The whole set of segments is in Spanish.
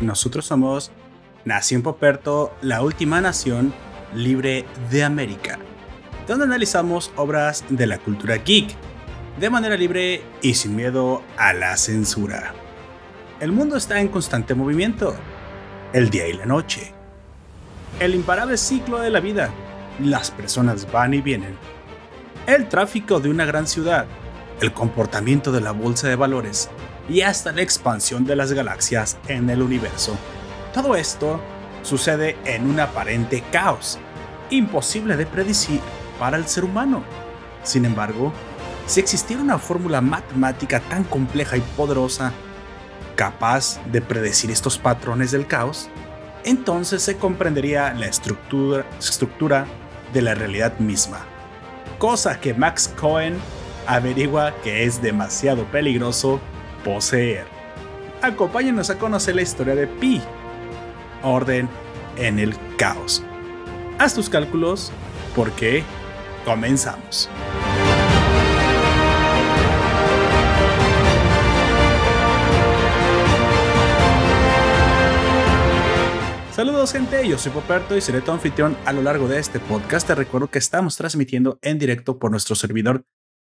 nosotros somos Nación Poperto, la última nación libre de América, donde analizamos obras de la cultura geek de manera libre y sin miedo a la censura. El mundo está en constante movimiento, el día y la noche. El imparable ciclo de la vida, las personas van y vienen. El tráfico de una gran ciudad, el comportamiento de la bolsa de valores y hasta la expansión de las galaxias en el universo. Todo esto sucede en un aparente caos, imposible de predecir para el ser humano. Sin embargo, si existiera una fórmula matemática tan compleja y poderosa, capaz de predecir estos patrones del caos, entonces se comprendería la estructura, estructura de la realidad misma. Cosa que Max Cohen averigua que es demasiado peligroso poseer. Acompáñenos a conocer la historia de Pi, orden en el caos. Haz tus cálculos porque comenzamos. Saludos gente, yo soy Poperto y seré tu anfitrión a lo largo de este podcast. Te recuerdo que estamos transmitiendo en directo por nuestro servidor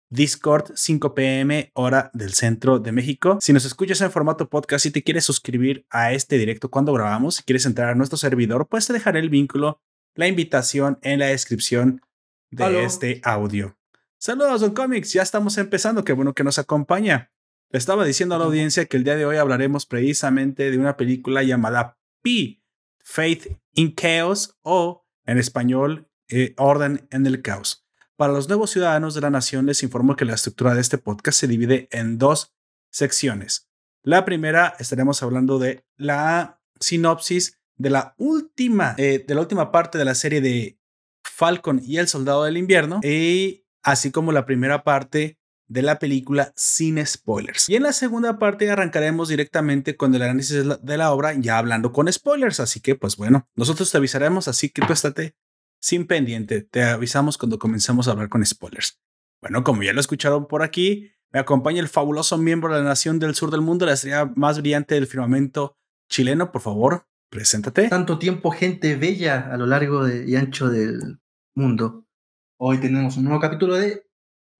Discord 5 pm hora del centro de México. Si nos escuchas en formato podcast y te quieres suscribir a este directo cuando grabamos, si quieres entrar a nuestro servidor, pues te dejaré el vínculo, la invitación en la descripción de este audio. Saludos, Don Comics, ya estamos empezando, qué bueno que nos acompaña. Le estaba diciendo a la audiencia que el día de hoy hablaremos precisamente de una película llamada Pi, Faith in Chaos o en español, eh, Orden en el Caos. Para los nuevos ciudadanos de la nación les informo que la estructura de este podcast se divide en dos secciones. La primera estaremos hablando de la sinopsis de la última, eh, de la última parte de la serie de Falcon y el Soldado del Invierno, y así como la primera parte de la película sin spoilers. Y en la segunda parte arrancaremos directamente con el análisis de la, obra, ya hablando con spoilers. Así que, pues bueno, nosotros te avisaremos, así que tú estate sin pendiente. Te avisamos cuando comencemos a hablar con spoilers. Bueno, como ya lo escucharon por aquí, me acompaña el fabuloso miembro de la Nación del Sur del Mundo, la estrella más brillante del firmamento chileno. Por favor, preséntate. Tanto tiempo, gente bella a lo largo de, y ancho del mundo. Hoy tenemos un nuevo capítulo de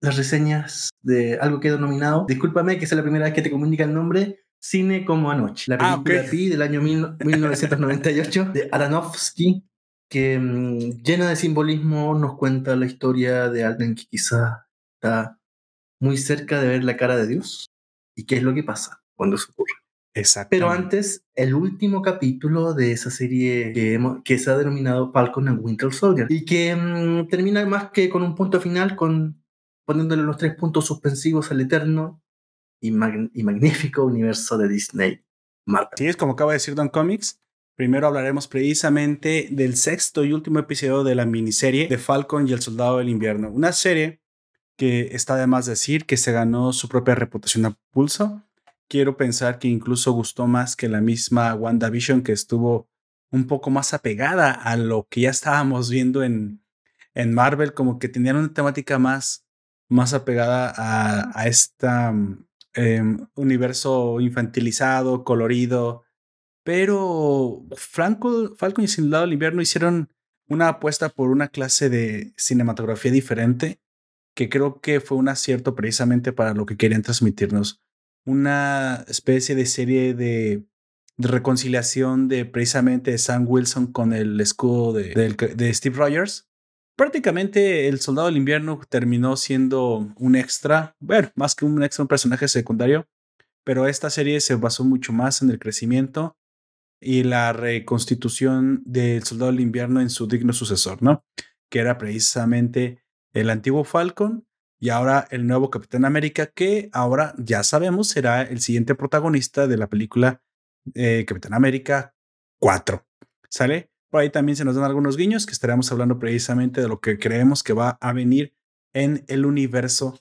las reseñas de algo que he denominado, discúlpame que es la primera vez que te comunica el nombre, Cine como Anoche, la ah, película Pi del año 1998 de Aronofsky, que mm, llena de simbolismo nos cuenta la historia de alguien que quizá está muy cerca de ver la cara de Dios y qué es lo que pasa cuando eso ocurre. Exacto. Pero antes, el último capítulo de esa serie que, que se ha denominado Falcon and Winter Soldier y que mm, termina más que con un punto final, con poniéndole los tres puntos suspensivos al eterno y, y magnífico universo de Disney. Marvel. Sí, es como acaba de decir Don Comics, Primero hablaremos precisamente del sexto y último episodio de la miniserie de Falcon y el Soldado del Invierno, una serie que está de más decir que se ganó su propia reputación a pulso. Quiero pensar que incluso gustó más que la misma WandaVision que estuvo un poco más apegada a lo que ya estábamos viendo en, en Marvel, como que tenían una temática más, más apegada a, a este universo infantilizado, colorido, pero Franco, Falcon y Sin Lado del Invierno hicieron una apuesta por una clase de cinematografía diferente que creo que fue un acierto precisamente para lo que querían transmitirnos. Una especie de serie de, reconciliación de precisamente Sam Wilson con el escudo de, de, Steve Rogers. Prácticamente el Soldado del Invierno terminó siendo un extra, bueno, más que un extra, un personaje secundario, pero esta serie se basó mucho más en el crecimiento y la reconstitución del Soldado del Invierno en su digno sucesor, ¿no? Que era precisamente el antiguo Falcon y ahora el nuevo Capitán América, que ahora ya sabemos será el siguiente protagonista de la película eh, Capitán América 4. ¿Sale? Por ahí también se nos dan algunos guiños que estaremos hablando precisamente de lo que creemos que va a venir en el universo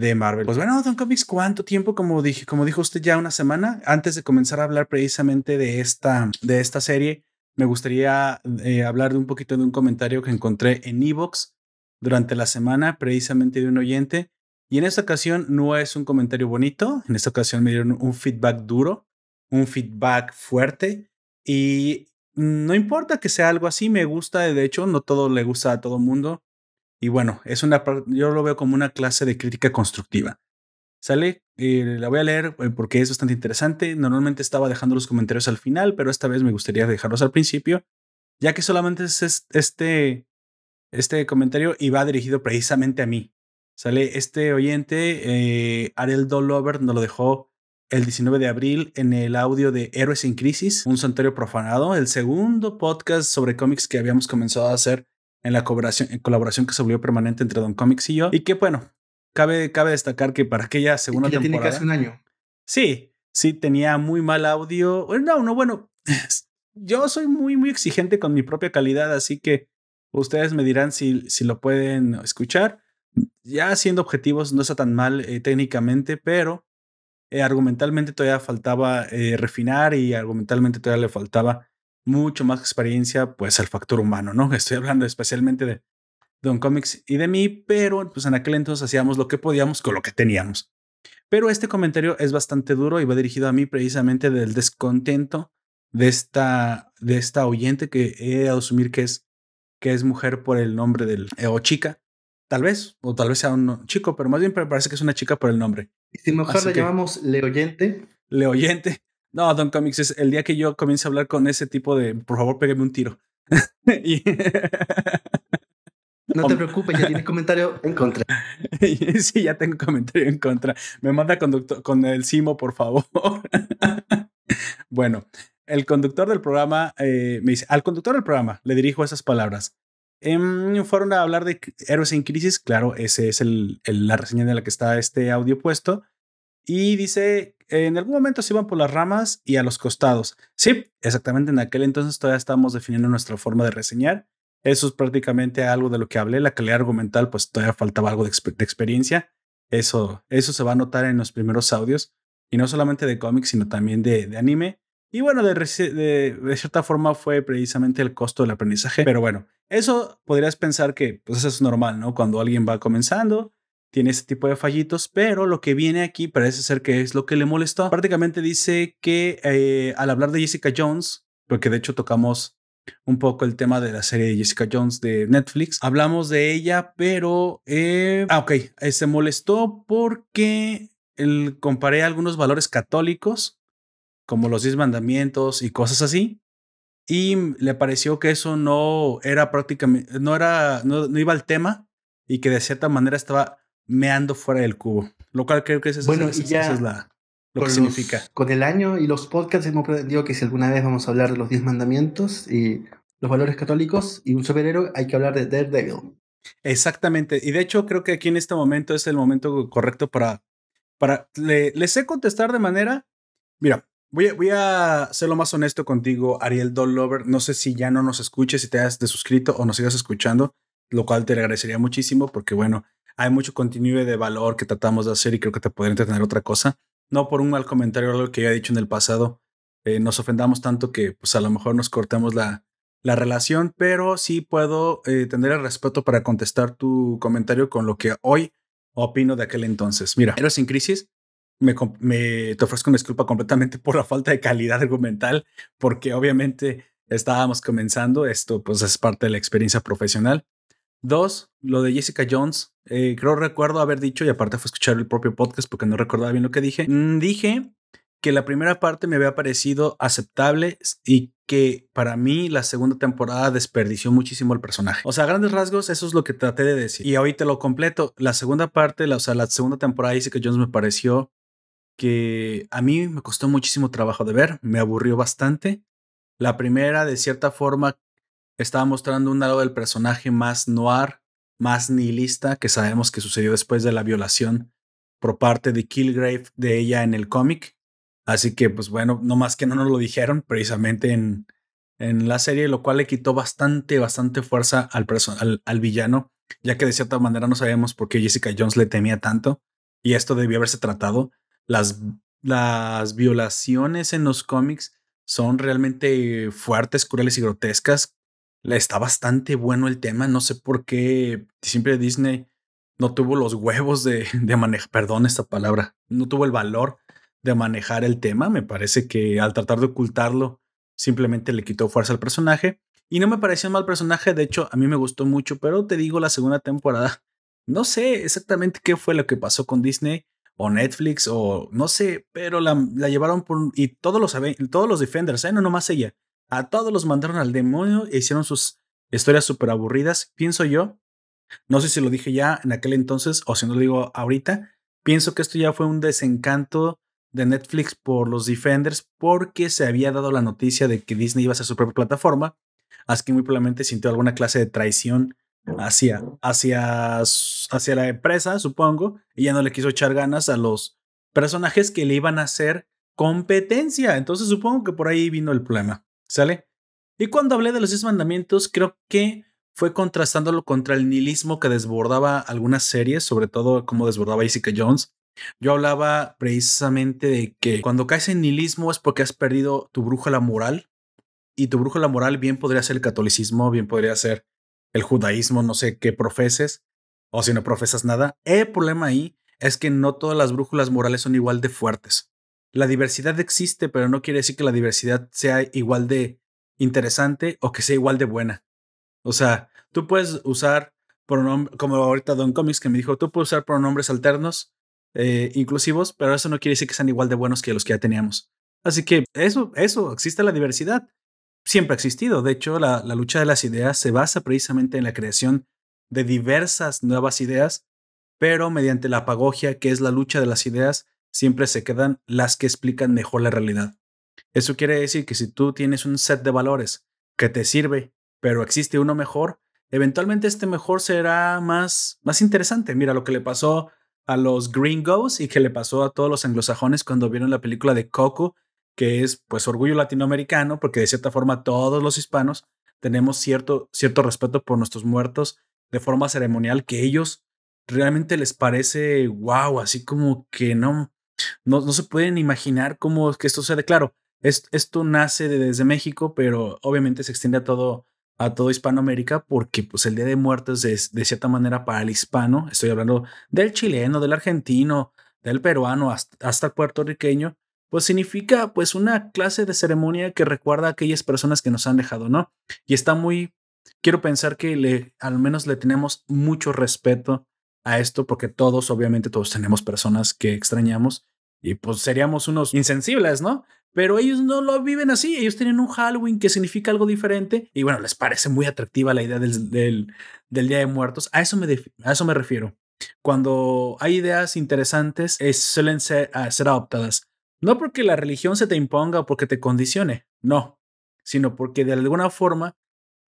de Marvel. Pues bueno, Don Comics, ¿cuánto tiempo? Como dije, como dijo usted ya una semana, antes de comenzar a hablar precisamente de esta, de esta serie, me gustaría eh, hablar de un poquito de un comentario que encontré en Evox durante la semana, precisamente de un oyente. Y en esta ocasión no es un comentario bonito, en esta ocasión me dieron un feedback duro. un feedback fuerte y no importa que sea algo así, me gusta, de hecho, no todo le gusta a todo mundo. Y bueno, es una yo lo veo como una clase de crítica constructiva. ¿Sale? Eh, la voy a leer eh, porque es bastante interesante. Normalmente estaba dejando los comentarios al final, pero esta vez me gustaría dejarlos al principio, ya que solamente es este, este comentario y va dirigido precisamente a mí. ¿Sale? Este oyente, eh, Ariel Dollover, nos lo dejó el 19 de abril en el audio de Héroes en Crisis, un santuario profanado, el segundo podcast sobre cómics que habíamos comenzado a hacer en la colaboración, en colaboración que se volvió permanente entre Don Comics y yo. Y que bueno, cabe, cabe destacar que para aquella segunda ya temporada. Tiene casi un año. Sí, sí, tenía muy mal audio. No, no, bueno, yo soy muy, muy exigente con mi propia calidad, así que ustedes me dirán si, si lo pueden escuchar. Ya siendo objetivos, no está tan mal eh, técnicamente, pero eh, argumentalmente todavía faltaba eh, refinar y argumentalmente todavía le faltaba mucho más experiencia, pues al factor humano, ¿no? Estoy hablando especialmente de Don Comics y de mí, pero pues en aquel entonces hacíamos lo que podíamos con lo que teníamos. Pero este comentario es bastante duro y va dirigido a mí precisamente del descontento de esta, de esta oyente que he de asumir que es, que es mujer por el nombre del, eh, o chica, tal vez, o tal vez sea un chico, pero más bien parece que es una chica por el nombre. Si mejor la llamamos Leoyente. Leoyente. No, Don Comics es el día que yo comience a hablar con ese tipo de, por favor, pégame un tiro. No te preocupes, ya tienes comentario en contra. sí, ya tengo comentario en contra. Me manda conductor, con el Simo, por favor. bueno, el conductor del programa eh, me dice, al conductor del programa le dirijo esas palabras. Em, fueron a hablar de Héroes en Crisis, claro, ese es el, la reseña de la que está este audio puesto. Y dice, en algún momento se iban por las ramas y a los costados. Sí, exactamente en aquel entonces todavía estábamos definiendo nuestra forma de reseñar. Eso es prácticamente algo de lo que hablé. La calidad argumental, pues todavía faltaba algo de, experiencia. Eso, eso se va a notar en los primeros audios. Y no solamente de cómics, sino también de, anime. Y bueno, de, de, cierta forma fue precisamente el costo del aprendizaje. Pero bueno, eso podrías pensar que pues eso es normal, ¿no? Cuando alguien va comenzando, tiene ese tipo de fallitos, pero lo que viene aquí parece ser que es lo que le molestó. Prácticamente dice que eh, al hablar de Jessica Jones, porque de hecho tocamos un poco el tema de la serie de Jessica Jones de Netflix, hablamos de ella, pero... Eh, ah, ok, eh, se molestó porque el, comparé algunos valores católicos como los diez mandamientos y cosas así. Y le pareció que eso no era prácticamente, no era, no, iba al tema y que de cierta manera estaba meando fuera del cubo. Lo cual creo que esa, bueno, es, ya es la, lo que significa. Con el año y los podcasts hemos aprendido que si alguna vez vamos a hablar de los diez mandamientos y los valores católicos y un superhéroe, hay que hablar de Daredevil. Exactamente. Y de hecho, creo que aquí en este momento es el momento correcto para. para le, les sé contestar de manera. Mira, Voy a, ser lo más honesto contigo, Ariel Lover. No sé si ya no nos escuches, si te has desuscrito o nos sigas escuchando, lo cual te agradecería muchísimo porque, bueno, hay mucho contenido de valor que tratamos de hacer y creo que te podría entretener otra cosa. No por un mal comentario o algo que ya he dicho en el pasado, eh, nos ofendamos tanto que pues a lo mejor nos cortemos la, la relación, pero sí puedo eh, tener el respeto para contestar tu comentario con lo que hoy opino de aquel entonces. Mira, Eres sin crisis me, te ofrezco una disculpa completamente por la falta de calidad argumental, porque obviamente estábamos comenzando, esto pues es parte de la experiencia profesional. Dos, lo de Jessica Jones, eh, creo recuerdo haber dicho, y aparte fue escuchar el propio podcast porque no recordaba bien lo que dije, mm, dije que la primera parte me había parecido aceptable y que para mí la segunda temporada desperdició muchísimo el personaje. O sea, a grandes rasgos, eso es lo que traté de decir. Y te lo completo. La segunda parte, la, o sea, la segunda temporada de Jessica Jones me pareció que a mí me costó muchísimo trabajo de ver, me aburrió bastante. La primera, de cierta forma, estaba mostrando un lado del personaje más noir, más nihilista, que sabemos que sucedió después de la violación por parte de Killgrave de ella en el cómic. Así que, pues bueno, no más que no nos lo dijeron precisamente en, en la serie, lo cual le quitó bastante, bastante fuerza al, al, al villano, ya que de cierta manera no sabemos por qué Jessica Jones le temía tanto y esto debió haberse tratado las, las violaciones en los cómics son realmente fuertes, crueles y grotescas. Está bastante bueno el tema. No sé por qué siempre Disney no tuvo los huevos de, de manejar, perdón esta palabra, no tuvo el valor de manejar el tema. Me parece que al tratar de ocultarlo, simplemente le quitó fuerza al personaje. Y no me pareció un mal personaje, de hecho, a mí me gustó mucho, pero te digo, la segunda temporada, no sé exactamente qué fue lo que pasó con Disney o Netflix o no sé, pero la, llevaron por... Y todos los, todos los Defenders, ¿eh? no nomás ella, a todos los mandaron al demonio e hicieron sus historias súper aburridas, pienso yo. No sé si lo dije ya en aquel entonces o si no lo digo ahorita. Pienso que esto ya fue un desencanto de Netflix por los Defenders porque se había dado la noticia de que Disney iba a ser su propia plataforma así que muy probablemente sintió alguna clase de traición hacia, hacia, hacia la empresa, supongo, y ya no le quiso echar ganas a los personajes que le iban a hacer competencia. Entonces supongo que por ahí vino el problema, ¿sale? Y cuando hablé de los diez mandamientos, creo que fue contrastándolo contra el nihilismo que desbordaba algunas series, sobre todo como desbordaba Jessica Jones. Yo hablaba precisamente de que cuando caes en nihilismo es porque has perdido tu brújula moral y tu brújula moral bien podría ser el catolicismo, bien podría ser el judaísmo, no sé qué profeses, o si no profesas nada. El problema ahí es que no todas las brújulas morales son igual de fuertes. La diversidad existe, pero no quiere decir que la diversidad sea igual de interesante o que sea igual de buena. O sea, tú puedes usar pronombres, como ahorita Don Comics que me dijo, tú puedes usar pronombres alternos, eh, inclusivos, pero eso no quiere decir que sean igual de buenos que los que ya teníamos. Así que eso, eso, existe la diversidad siempre ha existido. De hecho, la, lucha de las ideas se basa precisamente en la creación de diversas nuevas ideas, pero mediante la apagogia, que es la lucha de las ideas, siempre se quedan las que explican mejor la realidad. Eso quiere decir que si tú tienes un set de valores que te sirve, pero existe uno mejor, eventualmente este mejor será más, más interesante. Mira lo que le pasó a los gringos y que le pasó a todos los anglosajones cuando vieron la película de Coco que es pues orgullo latinoamericano, porque de cierta forma todos los hispanos tenemos cierto, cierto respeto por nuestros muertos de forma ceremonial que ellos realmente les parece wow, así como que no, no, no se pueden imaginar cómo es que esto sucede. Claro, esto nace desde México, pero obviamente se extiende a todo, a todo Hispanoamérica porque pues el Día de Muertos es de cierta manera para el hispano, estoy hablando del chileno, del argentino, del peruano hasta, hasta el puertorriqueño, pues significa pues una clase de ceremonia que recuerda a aquellas personas que nos han dejado, ¿no? Y está muy, quiero pensar que le, al menos le tenemos mucho respeto a esto porque todos, obviamente todos tenemos personas que extrañamos y pues seríamos unos insensibles, ¿no? Pero ellos no lo viven así, ellos tienen un Halloween que significa algo diferente y bueno, les parece muy atractiva la idea del, del, Día de Muertos. A eso me, a eso me refiero. Cuando hay ideas interesantes, suelen ser, ah, ser adoptadas. No porque la religión se te imponga o porque te condicione, no, sino porque de alguna forma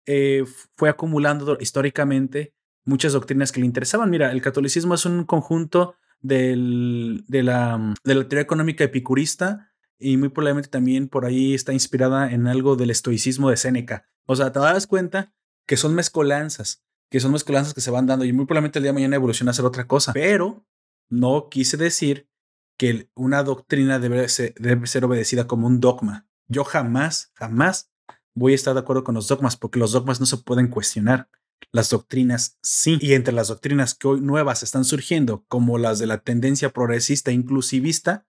eh, fue acumulando históricamente muchas doctrinas que le interesaban. Mira, el catolicismo es un conjunto del, de, la, de la teoría económica epicurista y muy probablemente también por ahí está inspirada en algo del estoicismo de Séneca. O sea, te das cuenta que son mezcolanzas, que son mezcolanzas que se van dando y muy probablemente el día de mañana evoluciona a ser otra cosa. Pero no quise decir que una doctrina debe ser obedecida como un dogma. Yo jamás, jamás voy a estar de acuerdo con los dogmas porque los dogmas no se pueden cuestionar. Las doctrinas sí. Y entre las doctrinas que hoy nuevas están surgiendo, como las de la tendencia progresista e inclusivista,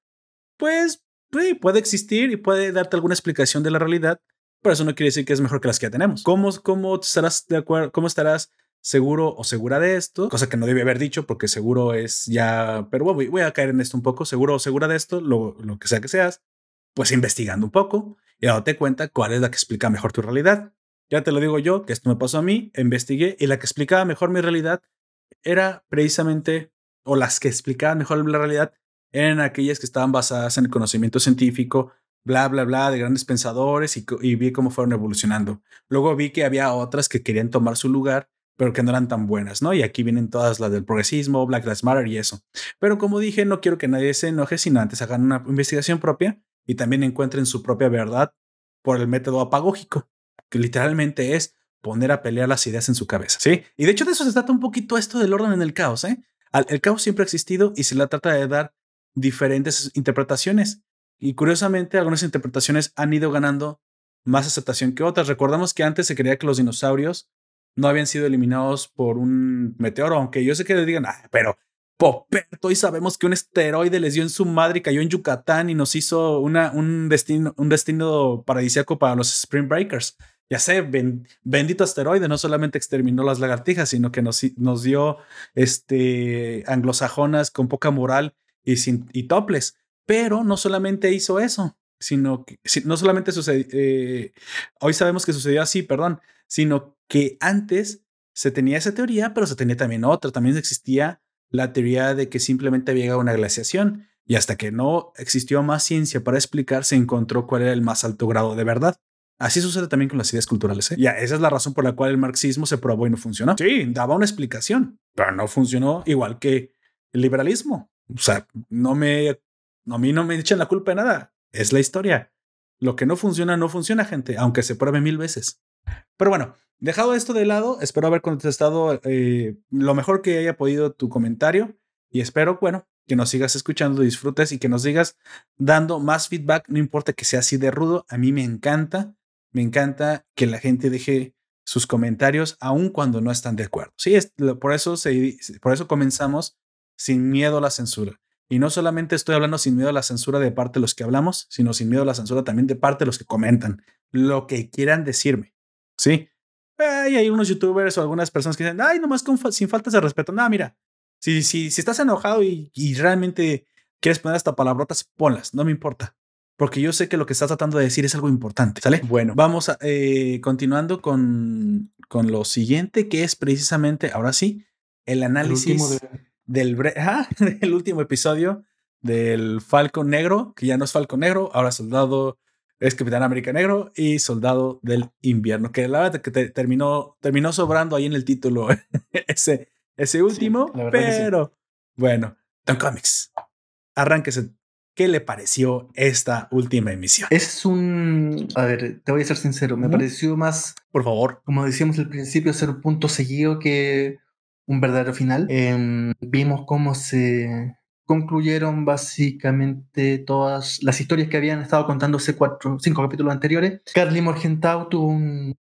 pues puede existir y puede darte alguna explicación de la realidad, pero eso no quiere decir que es mejor que las que ya tenemos. ¿Cómo, cómo estarás de acuerdo? ¿Cómo estarás seguro o segura de esto, cosa que no debe haber dicho porque seguro es ya, pero voy, a caer en esto un poco, seguro o segura de esto, lo, lo que sea que seas, pues investigando un poco y dándote cuenta cuál es la que explica mejor tu realidad. Ya te lo digo yo, que esto me pasó a mí, investigué y la que explicaba mejor mi realidad era precisamente, o las que explicaban mejor la realidad, eran aquellas que estaban basadas en el conocimiento científico, bla, bla, bla, de grandes pensadores y, y vi cómo fueron evolucionando. Luego vi que había otras que querían tomar su lugar pero que no eran tan buenas, ¿no? Y aquí vienen todas las del progresismo, Black Lives Matter y eso. Pero como dije, no quiero que nadie se enoje, sino antes hagan una investigación propia y también encuentren su propia verdad por el método apagógico, que literalmente es poner a pelear las ideas en su cabeza, ¿sí? Y de hecho de eso se trata un poquito esto del orden en el caos, ¿eh? El caos siempre ha existido y se le trata de dar diferentes interpretaciones. Y curiosamente, algunas interpretaciones han ido ganando más aceptación que otras. Recordamos que antes se creía que los dinosaurios no habían sido eliminados por un meteoro, aunque yo sé que le digan, ah, pero Poperto y sabemos que un esteroide les dio en su madre y cayó en Yucatán y nos hizo una, un, destino, un destino paradisíaco para los Spring Breakers. Ya sé, bendito asteroide, no solamente exterminó las lagartijas, sino que nos, dio este, anglosajonas con poca moral y, toples. Pero no solamente hizo eso, sino que no solamente sucedió, eh, hoy sabemos que sucedió así, perdón, sino que antes se tenía esa teoría, pero se tenía también otra. También existía la teoría de que simplemente había una glaciación y hasta que no existió más ciencia para explicar, se encontró cuál era el más alto grado de verdad. Así sucede también con las ideas culturales. ¿eh? Ya, esa es la razón por la cual el marxismo se probó y no funcionó. Sí, daba una explicación, pero no funcionó igual que el liberalismo. O sea, no me, a mí no me echan la culpa de nada. Es la historia. Lo que no funciona, no funciona, gente, aunque se pruebe mil veces. Pero bueno, Dejado esto de lado, espero haber contestado eh, lo mejor que haya podido tu comentario y espero, bueno, que nos sigas escuchando, disfrutes y que nos sigas dando más feedback, no importa que sea así de rudo, a mí me encanta, me encanta que la gente deje sus comentarios aun cuando no están de acuerdo. Sí, es, por, eso por eso comenzamos sin miedo a la censura. Y no solamente estoy hablando sin miedo a la censura de parte de los que hablamos, sino sin miedo a la censura también de parte de los que comentan, lo que quieran decirme. Sí, y hay unos youtubers o algunas personas que dicen, ay, nomás con, sin faltas de respeto. No, mira, si, si, si estás enojado y, y realmente quieres poner hasta palabrotas, ponlas, no me importa. Porque yo sé que lo que estás tratando de decir es algo importante, ¿sale? Bueno, vamos a, eh, continuando con, con lo siguiente, que es precisamente, ahora sí, el análisis del, del último episodio del Falcon Negro, que ya no es Falcon Negro, ahora Soldado es Capitán América Negro y Soldado del Invierno, que la verdad que terminó, terminó sobrando ahí en el título ese, ese último, pero bueno, Don Comics, arránquese. ¿Qué le pareció esta última emisión? Es un. A ver, te voy a ser sincero. Me pareció más. Por favor. Como decíamos al principio, ser un punto seguido que un verdadero final. Em, vimos cómo se concluyeron básicamente todas las historias que habían estado contándose cuatro, cinco capítulos anteriores. Carly Morgenthau tuvo un,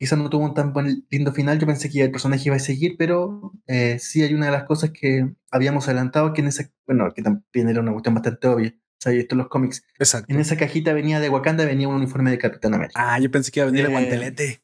quizás no tuvo un tan buen, lindo final. Yo pensé que el personaje iba a seguir, pero eh, sí hay una de las cosas que habíamos adelantado, que en esa, bueno, que también era una cuestión bastante obvia. O sea, esto en los cómics. Exacto. En esa cajita venía de Wakanda, venía un uniforme de Capitán América. Ah, yo pensé que iba a venir el eh, guantelete.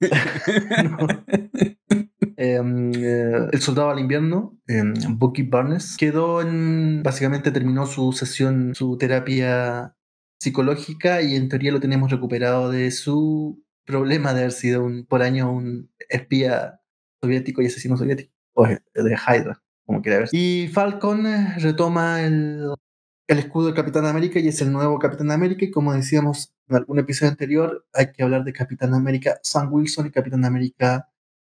Em, eh, el soldado al invierno, em, Bucky Barnes, quedó en. Básicamente terminó su sesión, su terapia psicológica y en teoría lo tenemos recuperado de su problema de haber sido un, por año un espía soviético y asesino soviético, o de Hydra, como quiera ver. Y Falcon eh, retoma el, el escudo del Capitán América y es el nuevo Capitán América y como decíamos en algún episodio anterior, hay que hablar de Capitán América Sam Wilson y Capitán América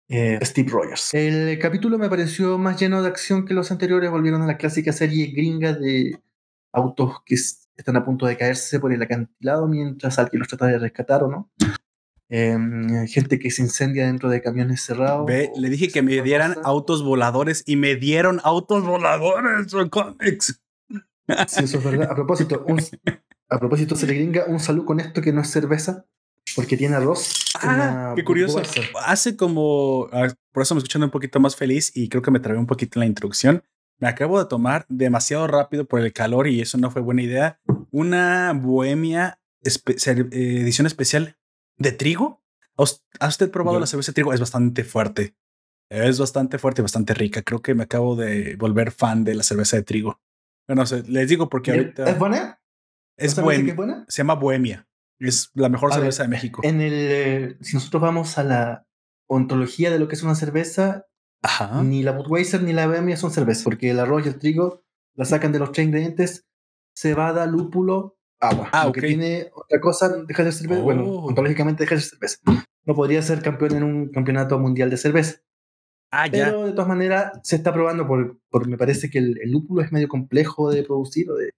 eh, Steve Rogers. El capítulo me pareció más lleno de acción que los anteriores, volvieron a la clásica serie gringa de autos que están a punto de caerse por el acantilado mientras alguien los trata de rescatar o no. Em, gente que se incendia dentro de camiones cerrados. le dije que me dieran autos voladores y me dieron autos voladores cómics. Sí, eso es verdad. A propósito, a propósito, se le gringa un saludo con esto que no es cerveza. Porque tiene arroz. Ah, qué curioso. Hace como, ah, por eso me escuchando un poquito más feliz y creo que me trabé un poquito en la introducción. Me acabo de tomar demasiado rápido por el calor y eso no fue buena idea. Una bohemia edición especial de trigo. ¿Ha usted probado la cerveza de trigo? Es bastante fuerte. Es bastante fuerte y bastante rica. Creo que me acabo de volver fan de la cerveza de trigo. No sé, les digo porque ahorita. ¿Es buena? Es, buena? Se llama Bohemia. Es la mejor cerveza de México. En el, eh, si nosotros vamos a la ontología de lo que es una cerveza, ni la Budweiser ni la Bohemia son cervezas, porque el arroz y el trigo la sacan de los tres ingredientes, cebada, lúpulo, agua. Ah, que tiene otra cosa deja de ser cerveza. Bueno, oh. ontológicamente deja de ser cerveza. No podría ser campeón en un campeonato mundial de cerveza. Ah, Pero de todas maneras se está probando por, por me parece que el, el, lúpulo es medio complejo de producir o de,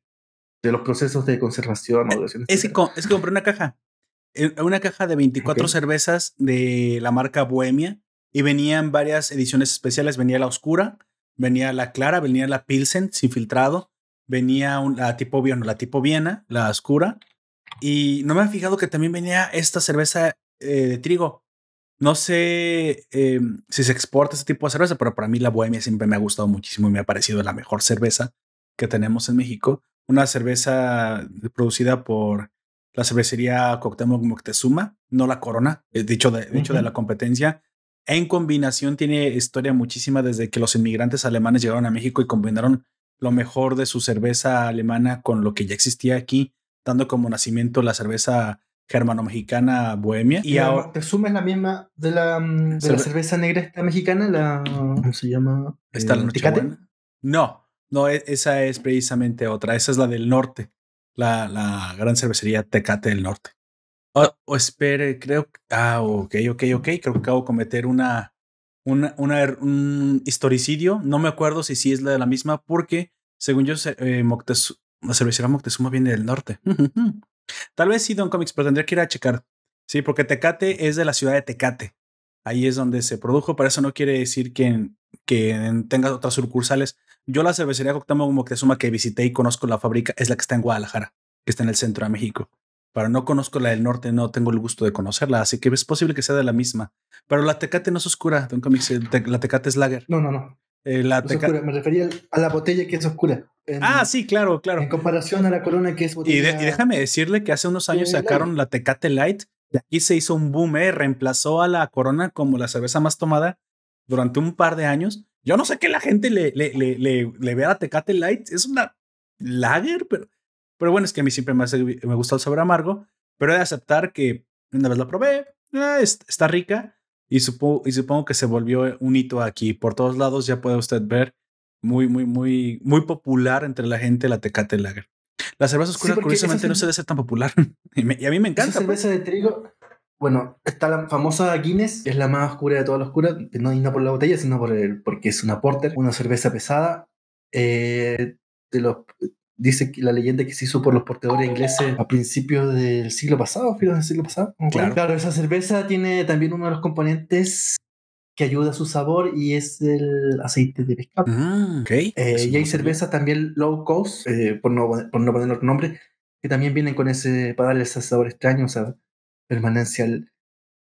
de los procesos de conservación, maduración. Es que, es que compré una caja, eh, una caja de 24 cervezas de la marca Bohemia y venían varias ediciones especiales. Venía la oscura, venía la clara, venía la Pilsen sin filtrado, venía la tipo Viena, la tipo Viena, la oscura. Y no me he fijado que también venía esta cerveza eh, de trigo. No sé eh, si se exporta ese tipo de cerveza, pero para mí la Bohemia siempre me ha gustado muchísimo y me ha parecido la mejor cerveza que tenemos en México. Una cerveza producida por la cervecería Coctemoc Moctezuma, no la Corona, eh, dicho de, de la competencia. En combinación tiene historia muchísima desde que los inmigrantes alemanes llegaron a México y combinaron lo mejor de su cerveza alemana con lo que ya existía aquí, dando como nacimiento la cerveza germano-mexicana bohemia. Y, ahora te sumas la misma de la, mm, de la cerveza negra esta mexicana, la ¿cómo se llama? ¿Está la eh, No, no, e, esa es precisamente otra. Esa es la del norte, la, la gran cervecería Tecate del norte. O, espere, creo. Ah, ok, ok, ok. Creo que acabo de cometer una, una, una, un historicidio. No me acuerdo si sí es la de la misma, porque según yo, eh, la cervecería Moctezuma viene del norte. Tal vez sí, Don Comics, pero tendría que ir a checar. Sí, porque Tecate es de la ciudad de Tecate. Ahí es donde se produjo, pero eso no quiere decir que, que tenga otras sucursales. Yo la cervecería Cuauhtémoc Moctezuma que visité y conozco la fábrica es la que está en Guadalajara, que está en el centro de México. Pero no conozco la del norte, no tengo el gusto de conocerla, así que es posible que sea de la misma. Pero la Tecate no es oscura, Don Comics, la Tecate es lager. No, no, no. Eh, la Me refería a la botella que es oscura. ah, sí, claro, claro. En comparación a la corona que es botella. Y, déjame decirle que hace unos años sacaron la Tecate Light y aquí se hizo un boom, ¿eh? reemplazó a la corona como la cerveza más tomada durante un par de años. Yo no sé qué la gente le, le, le, le, ve a la Tecate Light. Es una lager, pero, pero bueno, es que a mí siempre me, me gusta el sabor amargo. Pero he de aceptar que una vez la probé, eh, está rica y supongo, y supongo que se volvió un hito aquí. Por todos lados ya puede usted ver muy, muy, muy, muy popular entre la gente la Tecate Lager. La cerveza oscura, curiosamente, no se debe ser tan popular. y, a mí me encanta. La pues. cerveza de trigo, bueno, está la famosa Guinness, que es la más oscura de todas las oscuras, no, no por la botella, sino por el, porque es una porter, una cerveza pesada. Eh, de los, dice que la leyenda que se hizo por los portadores ingleses a principios del siglo pasado, finales del siglo pasado. Claro. claro, esa cerveza tiene también uno de los componentes que ayuda a su sabor y es el aceite de pescado. Ah, okay. Eh, y hay cervezas también low cost, eh, por, no, por no poner otro nombre, que también vienen con ese, para darle ese sabor extraño, o sea, permanencia al,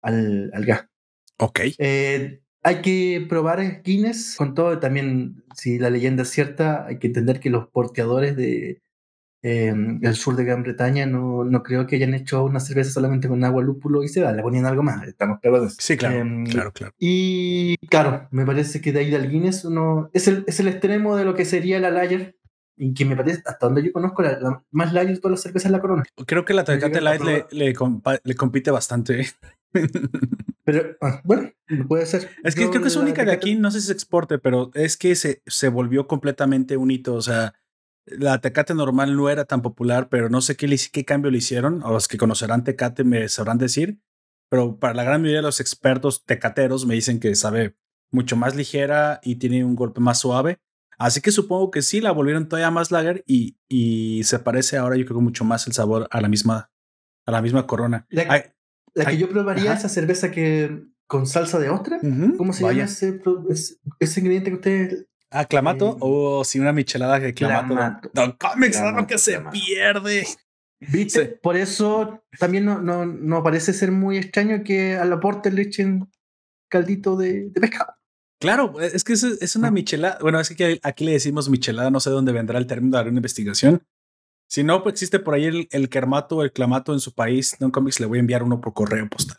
al, al gas. Ok. Eh, hay que probar Guinness con todo. También, si la leyenda es cierta, hay que entender que los porteadores de em, el sur de Gran Bretaña no, no creo que hayan hecho una cerveza solamente con agua, lúpulo y cebada. Le ponían algo más. Estamos claros. Sí, claro, em, claro, claro. Y claro, me parece que de ahí del Guinness uno, es, el, es el extremo de lo que sería la Lager. Y que me parece, hasta donde yo conozco, la, más Lager de todas las cervezas en la corona. Creo que la Tecate Light le, le, le compite bastante. Pero ah, bueno, puede ser. Es que creo que es única de aquí, no sé si se exporte, pero es que se, se volvió completamente un hito. O sea, la Tecate normal no era tan popular, pero no sé qué, qué cambio le hicieron. O los que conocerán Tecate me sabrán decir. Pero para la gran mayoría de los expertos tecateros me dicen que sabe mucho más ligera y tiene un golpe más suave. Así que supongo que sí, la volvieron todavía más lager y, y se parece ahora, yo creo, mucho más el sabor a la misma, a la misma corona. La que yo probaría esa cerveza que con salsa de ostra. ¿Cómo se llama ese, ese, ingrediente que usted Ah, clamato eh, o si una michelada de clamato. clamato. Don Comics lo que se pierde. ¿Viste? Por eso también no, no, no, parece ser muy extraño que al aporte le echen caldito de, de pescado. Claro, es que es, es una michelada. Bueno, es que aquí le decimos michelada, no sé dónde vendrá el término de una investigación. Si no, pues existe por ahí el, el kermato o el clamato en su país, Don Comics le voy a enviar uno por correo postal.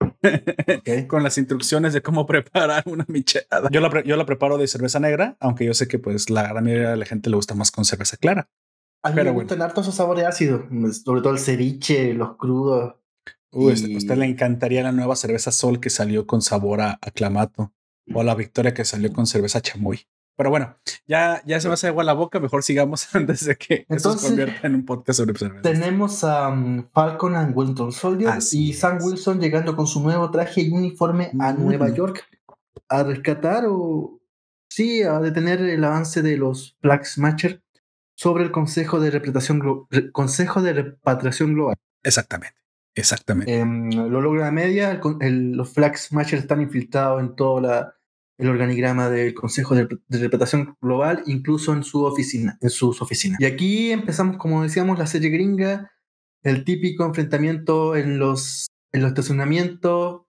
Con las instrucciones de cómo preparar una michelada. Yo la, yo la preparo de cerveza negra, aunque yo sé que pues la gran mayoría de la gente le gusta más con cerveza clara. A mí Pero me gustan bueno. hartos esos sabores ácidos, sobre todo el ceviche, los crudos. Uh, este, a usted le encantaría la nueva cerveza Sol que salió con sabor a, a clamato o la Victoria que salió con cerveza chamoy. Pero bueno, ya, ya se me hace agua la boca, mejor sigamos antes de que esto se convierta en un podcast sobre cerveza. Tenemos a um, Falcon and Winter Soldier y Sam Wilson llegando con su nuevo traje y uniforme a Nueva York a rescatar o sí, a detener el avance de los Flag Smasher sobre el Consejo de Repatriación, Consejo de Repatriación Global. Exactamente. Exactamente. Eh, lo logra a media, el, el, los Flag Smasher están infiltrados en toda la el organigrama del Consejo de, Reputación Global, incluso en su oficina, en sus oficinas. Y aquí empezamos, como decíamos, la serie gringa, el típico enfrentamiento en los, en los estacionamientos,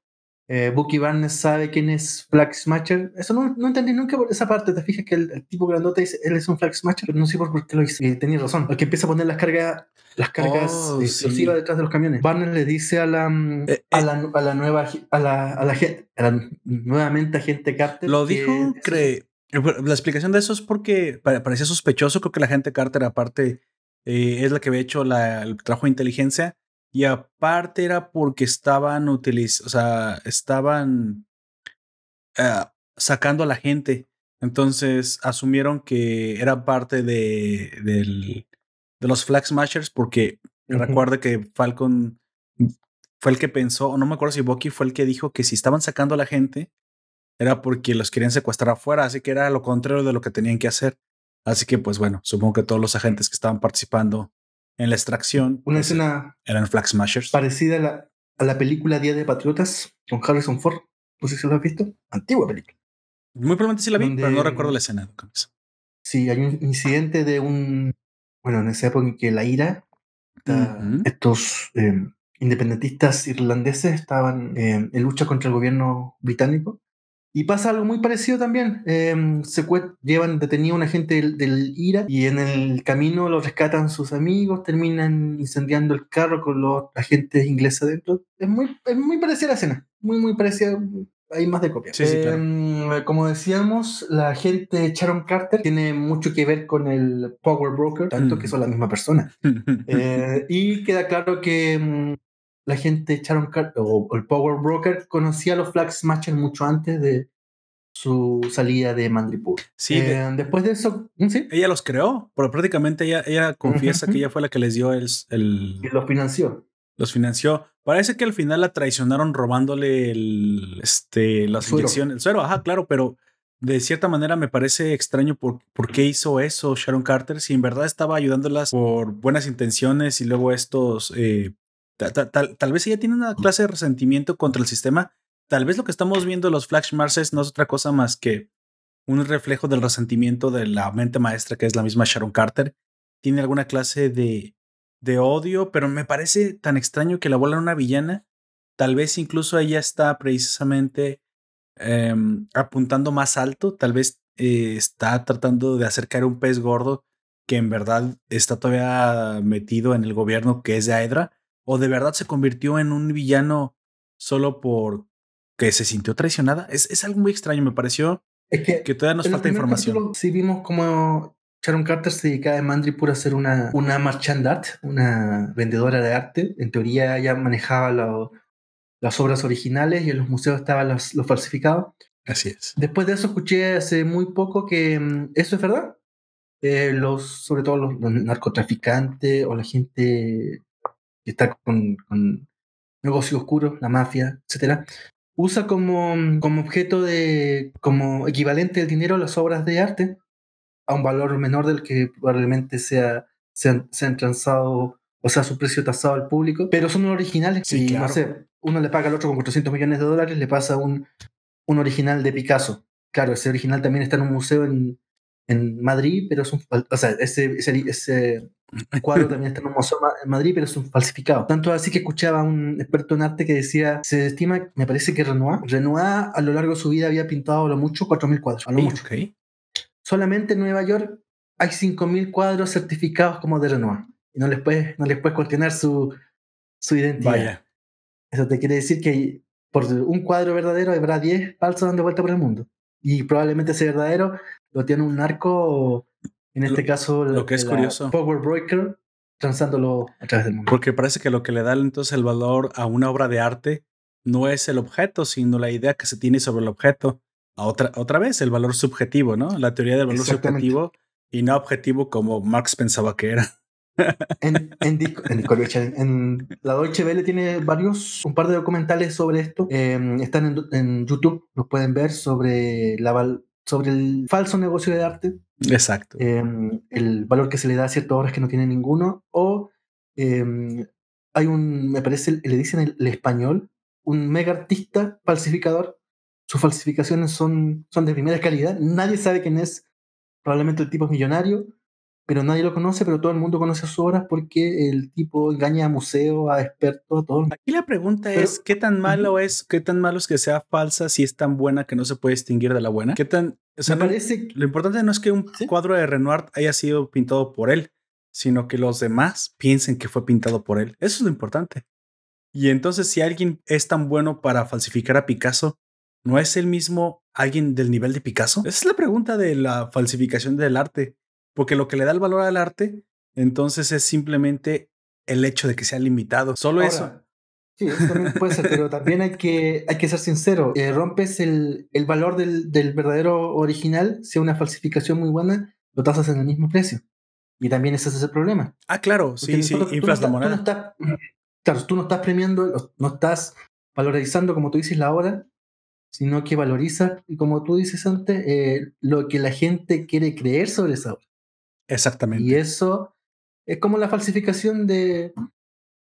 eh, Bucky Barnes sabe quién es Flag Smasher. Eso no, no entendí nunca por esa parte. Te fijas que el, el tipo grandote dice, él es un Flag Smasher, pero no sé por qué lo dice. Eh, tenía razón. Porque empieza a poner las cargas las cargas Oh, eh, sí. explosivas detrás de los camiones. Barnes le dice a la, mm, Eh, a la, a la nueva a la, a la gente, a la nuevamente agente Carter. Lo dijo, eso- cre- la explicación de eso es porque pa- parecía sospechoso. Creo que la gente Carter, aparte, eh, es la que había hecho la- el trabajo de inteligencia. Y aparte era porque estaban utilizando, o sea, estaban ah, sacando a la gente. Entonces asumieron que era parte de, del- de los Flag Smashers porque Ujú. recuerda que Falcon fue el que pensó, o no me acuerdo si Bucky fue el que dijo que si estaban sacando a la gente era porque los querían secuestrar afuera, así que era lo contrario de lo que tenían que hacer. Así que pues bueno, supongo que todos los agentes que estaban participando en la extracción Una escena eran Flag Smashers. parecida a la, a la película Día de Patriotas con Harrison Ford. No sé si lo has visto. Antigua película. Muy probablemente sí la vi, donde- pero no recuerdo la escena. Sí, hay un incidente de un. Bueno, en esa época en que la IRA, esta- Ujú. estos eh, independentistas irlandeses estaban eh, en lucha contra el gobierno británico. Y pasa algo muy parecido también. Eh, secue- llevan detenido a un agente del, del IRA y en el camino lo rescatan sus amigos, terminan incendiando el carro con los agentes ingleses dentro. Es muy, es muy parecida la escena. Muy, muy parecida. Hay más de copia. Sí, sí, Eh, Como decíamos, la agente Sharon Carter tiene mucho que ver con el Power Broker, tanto Mm. que son la misma persona. Eh, y queda claro que mm, la gente Sharon Carter o, o el Power Broker conocía a los Flag Smashers mucho antes de su salida de Mandripur. Sí, de- Eh, después de eso, ¿mm? ¿sí? ella los creó, pero prácticamente ella, ella confiesa que ella fue la que les dio el, el- los financió. los financió. Parece que al final la traicionaron robándole el, este, las suero. inyecciones, el suero, ajá, claro, pero de cierta manera me parece extraño por, por qué hizo eso Sharon Carter, si en verdad estaba ayudándolas por buenas intenciones y luego estos, eh, ta- ta- tal, tal vez ella tiene una clase de resentimiento contra el sistema, tal vez lo que estamos viendo en los Flash Marses no es otra cosa más que un reflejo del resentimiento de la mente maestra que es la misma Sharon Carter, tiene alguna clase de, de odio, pero me parece tan extraño que la vuelvan una villana. Tal vez incluso ella está precisamente em, apuntando más alto, tal vez eh, está tratando de hacer caer un pez gordo que en verdad está todavía metido en el gobierno que es de Hydra, o de verdad se convirtió en un villano solo por que se sintió traicionada. Es, es algo muy extraño, me pareció Es que, que todavía nos falta información. capítulo sí vimos como Sharon Carter se dedicaba en Mandripur a ser una, una marchand art, una vendedora de arte. En teoría ella manejaba lo- las obras originales y en los museos estaban los, los falsificados. Así es. Después de eso escuché hace muy poco que mm, eso es verdad. Eh, los, sobre todo los, los narcotraficantes o la gente que está con, con negocios oscuros, la mafia, etcétera, usa como, como objeto de, como equivalente del dinero las obras de arte a un valor menor del que probablemente sea, sean, sean transados, o sea, su precio tasado al público, pero son originales. Sí, y claro. no sé, uno le paga al otro con 400 millones de dólares, le pasa un, un original de Picasso. Claro, ese original también está en un museo en, en Madrid, pero es un, o sea, ese, ese, ese cuadro también está en un museo en Madrid, pero es un falsificado. Tanto así que escuchaba a un experto en arte que decía, se estima, me parece que Renoir, Renoir a lo largo de su vida había pintado a lo mucho 4.000 cuadros, a lo mucho. ok. Solamente en Nueva York hay 5.000 cuadros certificados como de Renoir. Y no les puedes, no les puedes cuestionar su, su identidad. Vaya. Eso te quiere decir que por un cuadro verdadero habrá 10 falsos dando vuelta por el mundo. Y probablemente ese verdadero lo tiene un narco, en este Lo- caso lo que es curioso. Power Broker, transándolo a través del mundo. Porque parece que lo que le da entonces el valor a una obra de arte no es el objeto, sino la idea que se tiene sobre el objeto. A otra, otra vez, el valor subjetivo, ¿no? La teoría del valor subjetivo y no objetivo como Marx pensaba que era. En, en, en en la Deutsche Welle tiene varios, un par de documentales sobre esto. Eh, están en, en YouTube, los pueden ver sobre, la, val- sobre el falso negocio de arte, Exacto. eh, el valor que se le da a ciertas obras que no tienen ninguno. O eh, hay un, me parece, le dicen el, el español, un mega artista falsificador. Sus falsificaciones son, son de primera calidad. Nadie sabe quién es. Probablemente el tipo es millonario, pero nadie lo conoce, pero todo el mundo conoce sus obras porque el tipo engaña a museos, a expertos, a todo. Aquí la pregunta es, ¿qué tan malo es, qué tan malo es que sea falsa si es tan buena que no se puede distinguir de la buena? ¿Qué tan, o sea, parece lo importante no es que un ¿Sí? cuadro de Renoir haya sido pintado por él, sino que los demás piensen que fue pintado por él. Eso es lo importante. Y entonces, si alguien es tan bueno para falsificar a Picasso, ¿no es el mismo alguien del nivel de Picasso? Esa es la pregunta de la falsificación del arte. Porque lo que le da el valor al arte, entonces es simplemente el hecho de que sea limitado. Solo eso. Sí, eso también puede ser, pero también hay que, hay que ser sincero. Eh, rompes el, el valor del, del verdadero original, sea una falsificación muy buena, lo tasas en el mismo precio. Y también ese es el problema. Ah, claro, Porque sí, sí, fondo tú no inflas la estás- tú no moneda. estás- claro, tú no estás premiando, no estás valorizando, como tú dices, la obra, sino que valorizas, y como tú dices antes, eh, lo que la gente quiere creer sobre esa obra. Exactamente. Y eso es como la falsificación de,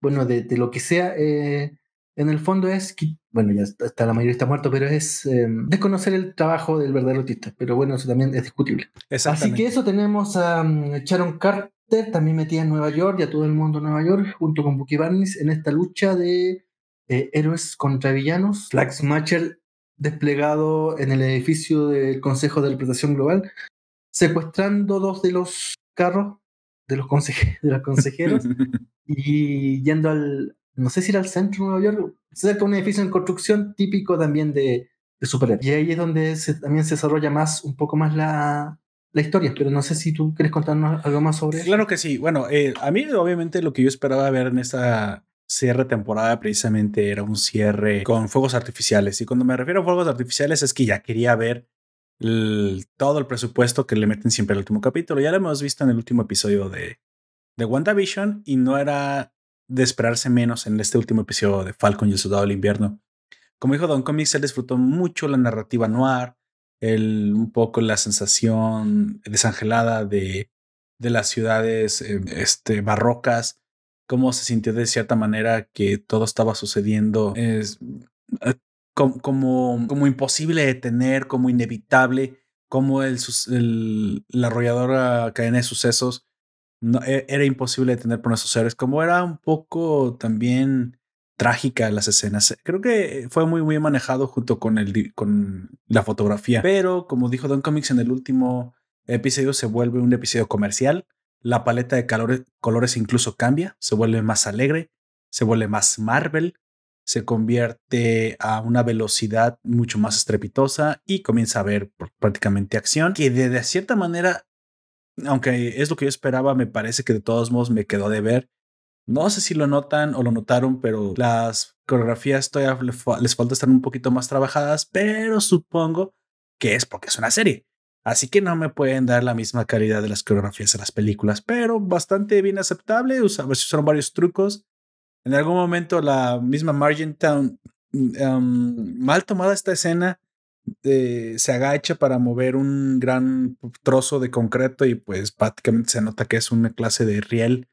bueno, de, de lo que sea. eh, en el fondo es, bueno, ya está, la mayoría está muerto, pero es eh, desconocer el trabajo del verdadero artista. Pero bueno, eso también es discutible. Así que eso tenemos a um, Sharon Carter, también metida en Nueva York, y a todo el mundo en Nueva York, junto con Bucky Barnes, en esta lucha de eh, héroes contra villanos. Flag Smasher desplegado en el edificio del Consejo de Interpretación Global, secuestrando dos de los carros de los, conseje- de los consejeros y yendo al, no sé si era al centro de Nueva York, cerca de un edificio en construcción típico también de, de superhéroes. Y ahí es donde se- también se desarrolla más, un poco más la, la historia, pero no sé si tú quieres contarnos algo más sobre eso. Claro que sí. Bueno, eh, a mí obviamente lo que yo esperaba ver en esta cierre temporada precisamente era un cierre con fuegos artificiales. Y cuando me refiero a fuegos artificiales es que ya quería ver todo el presupuesto que le meten siempre al último capítulo. Ya lo hemos visto en el último episodio de, de WandaVision y no era de esperarse menos en este último episodio de Falcon y el Soldado del Invierno. Como dijo Don Comics, él disfrutó mucho la narrativa noir, el, un poco la sensación desangelada de, de las ciudades eh, este, barrocas, cómo se sintió de cierta manera que todo estaba sucediendo es, com- como, como imposible de detener, como inevitable, como el, el- la arrolladora cadena de sucesos no, e- era imposible detener por nuestros héroes, como era un poco también trágica las escenas. Creo que fue muy muy manejado junto con el con la fotografía, pero como dijo Don Comics en el último episodio se vuelve un episodio comercial. La paleta de colores incluso cambia, se vuelve más alegre, se vuelve más Marvel, se convierte a una velocidad mucho más estrepitosa y comienza a ver pr- prácticamente acción que de, cierta manera, aunque es lo que yo esperaba, me parece que de todos modos me quedó de ver. No sé si lo notan o lo notaron, pero las coreografías todavía les falta estar un poquito más trabajadas, pero supongo que es porque es una serie. Así que no me pueden dar la misma calidad de las coreografías de las películas, pero bastante bien aceptable. Usa- usaron varios trucos. En algún momento la misma Margintown, um, mal tomada esta escena, eh, se agacha para mover un gran trozo de concreto y pues prácticamente se nota que es una clase de riel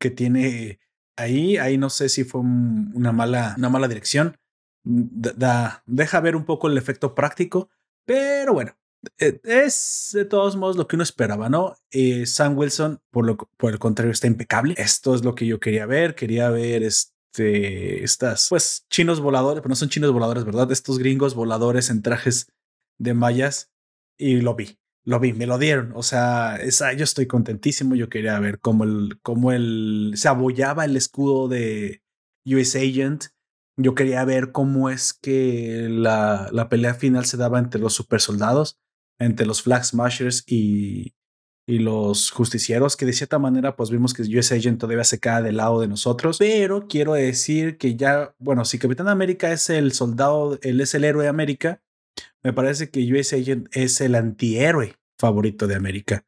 que tiene ahí. Ahí no sé si fue un- una, mala, una mala dirección. Da- deja ver un poco el efecto práctico, pero bueno, es de todos modos lo que uno esperaba, ¿no? Eh, Sam Wilson, por, lo, por el contrario, está impecable. Esto es lo que yo quería ver. Quería ver este, estas, pues, chinos voladores, pero no son chinos voladores, ¿verdad? Estos gringos voladores en trajes de mallas. Y lo vi, lo vi, me lo dieron. O sea, esa, yo estoy contentísimo. Yo quería ver cómo el, el, se abollaba el escudo de US Agent. Yo quería ver cómo es que la, la pelea final se daba entre los super soldados, entre los Flag Smashers y, y los justicieros, que de cierta manera, pues vimos que US Agent todavía se queda del lado de nosotros. Pero quiero decir que ya, bueno, si Capitán América es el soldado, él es el héroe de América, me parece que US Agent es el antihéroe favorito de América.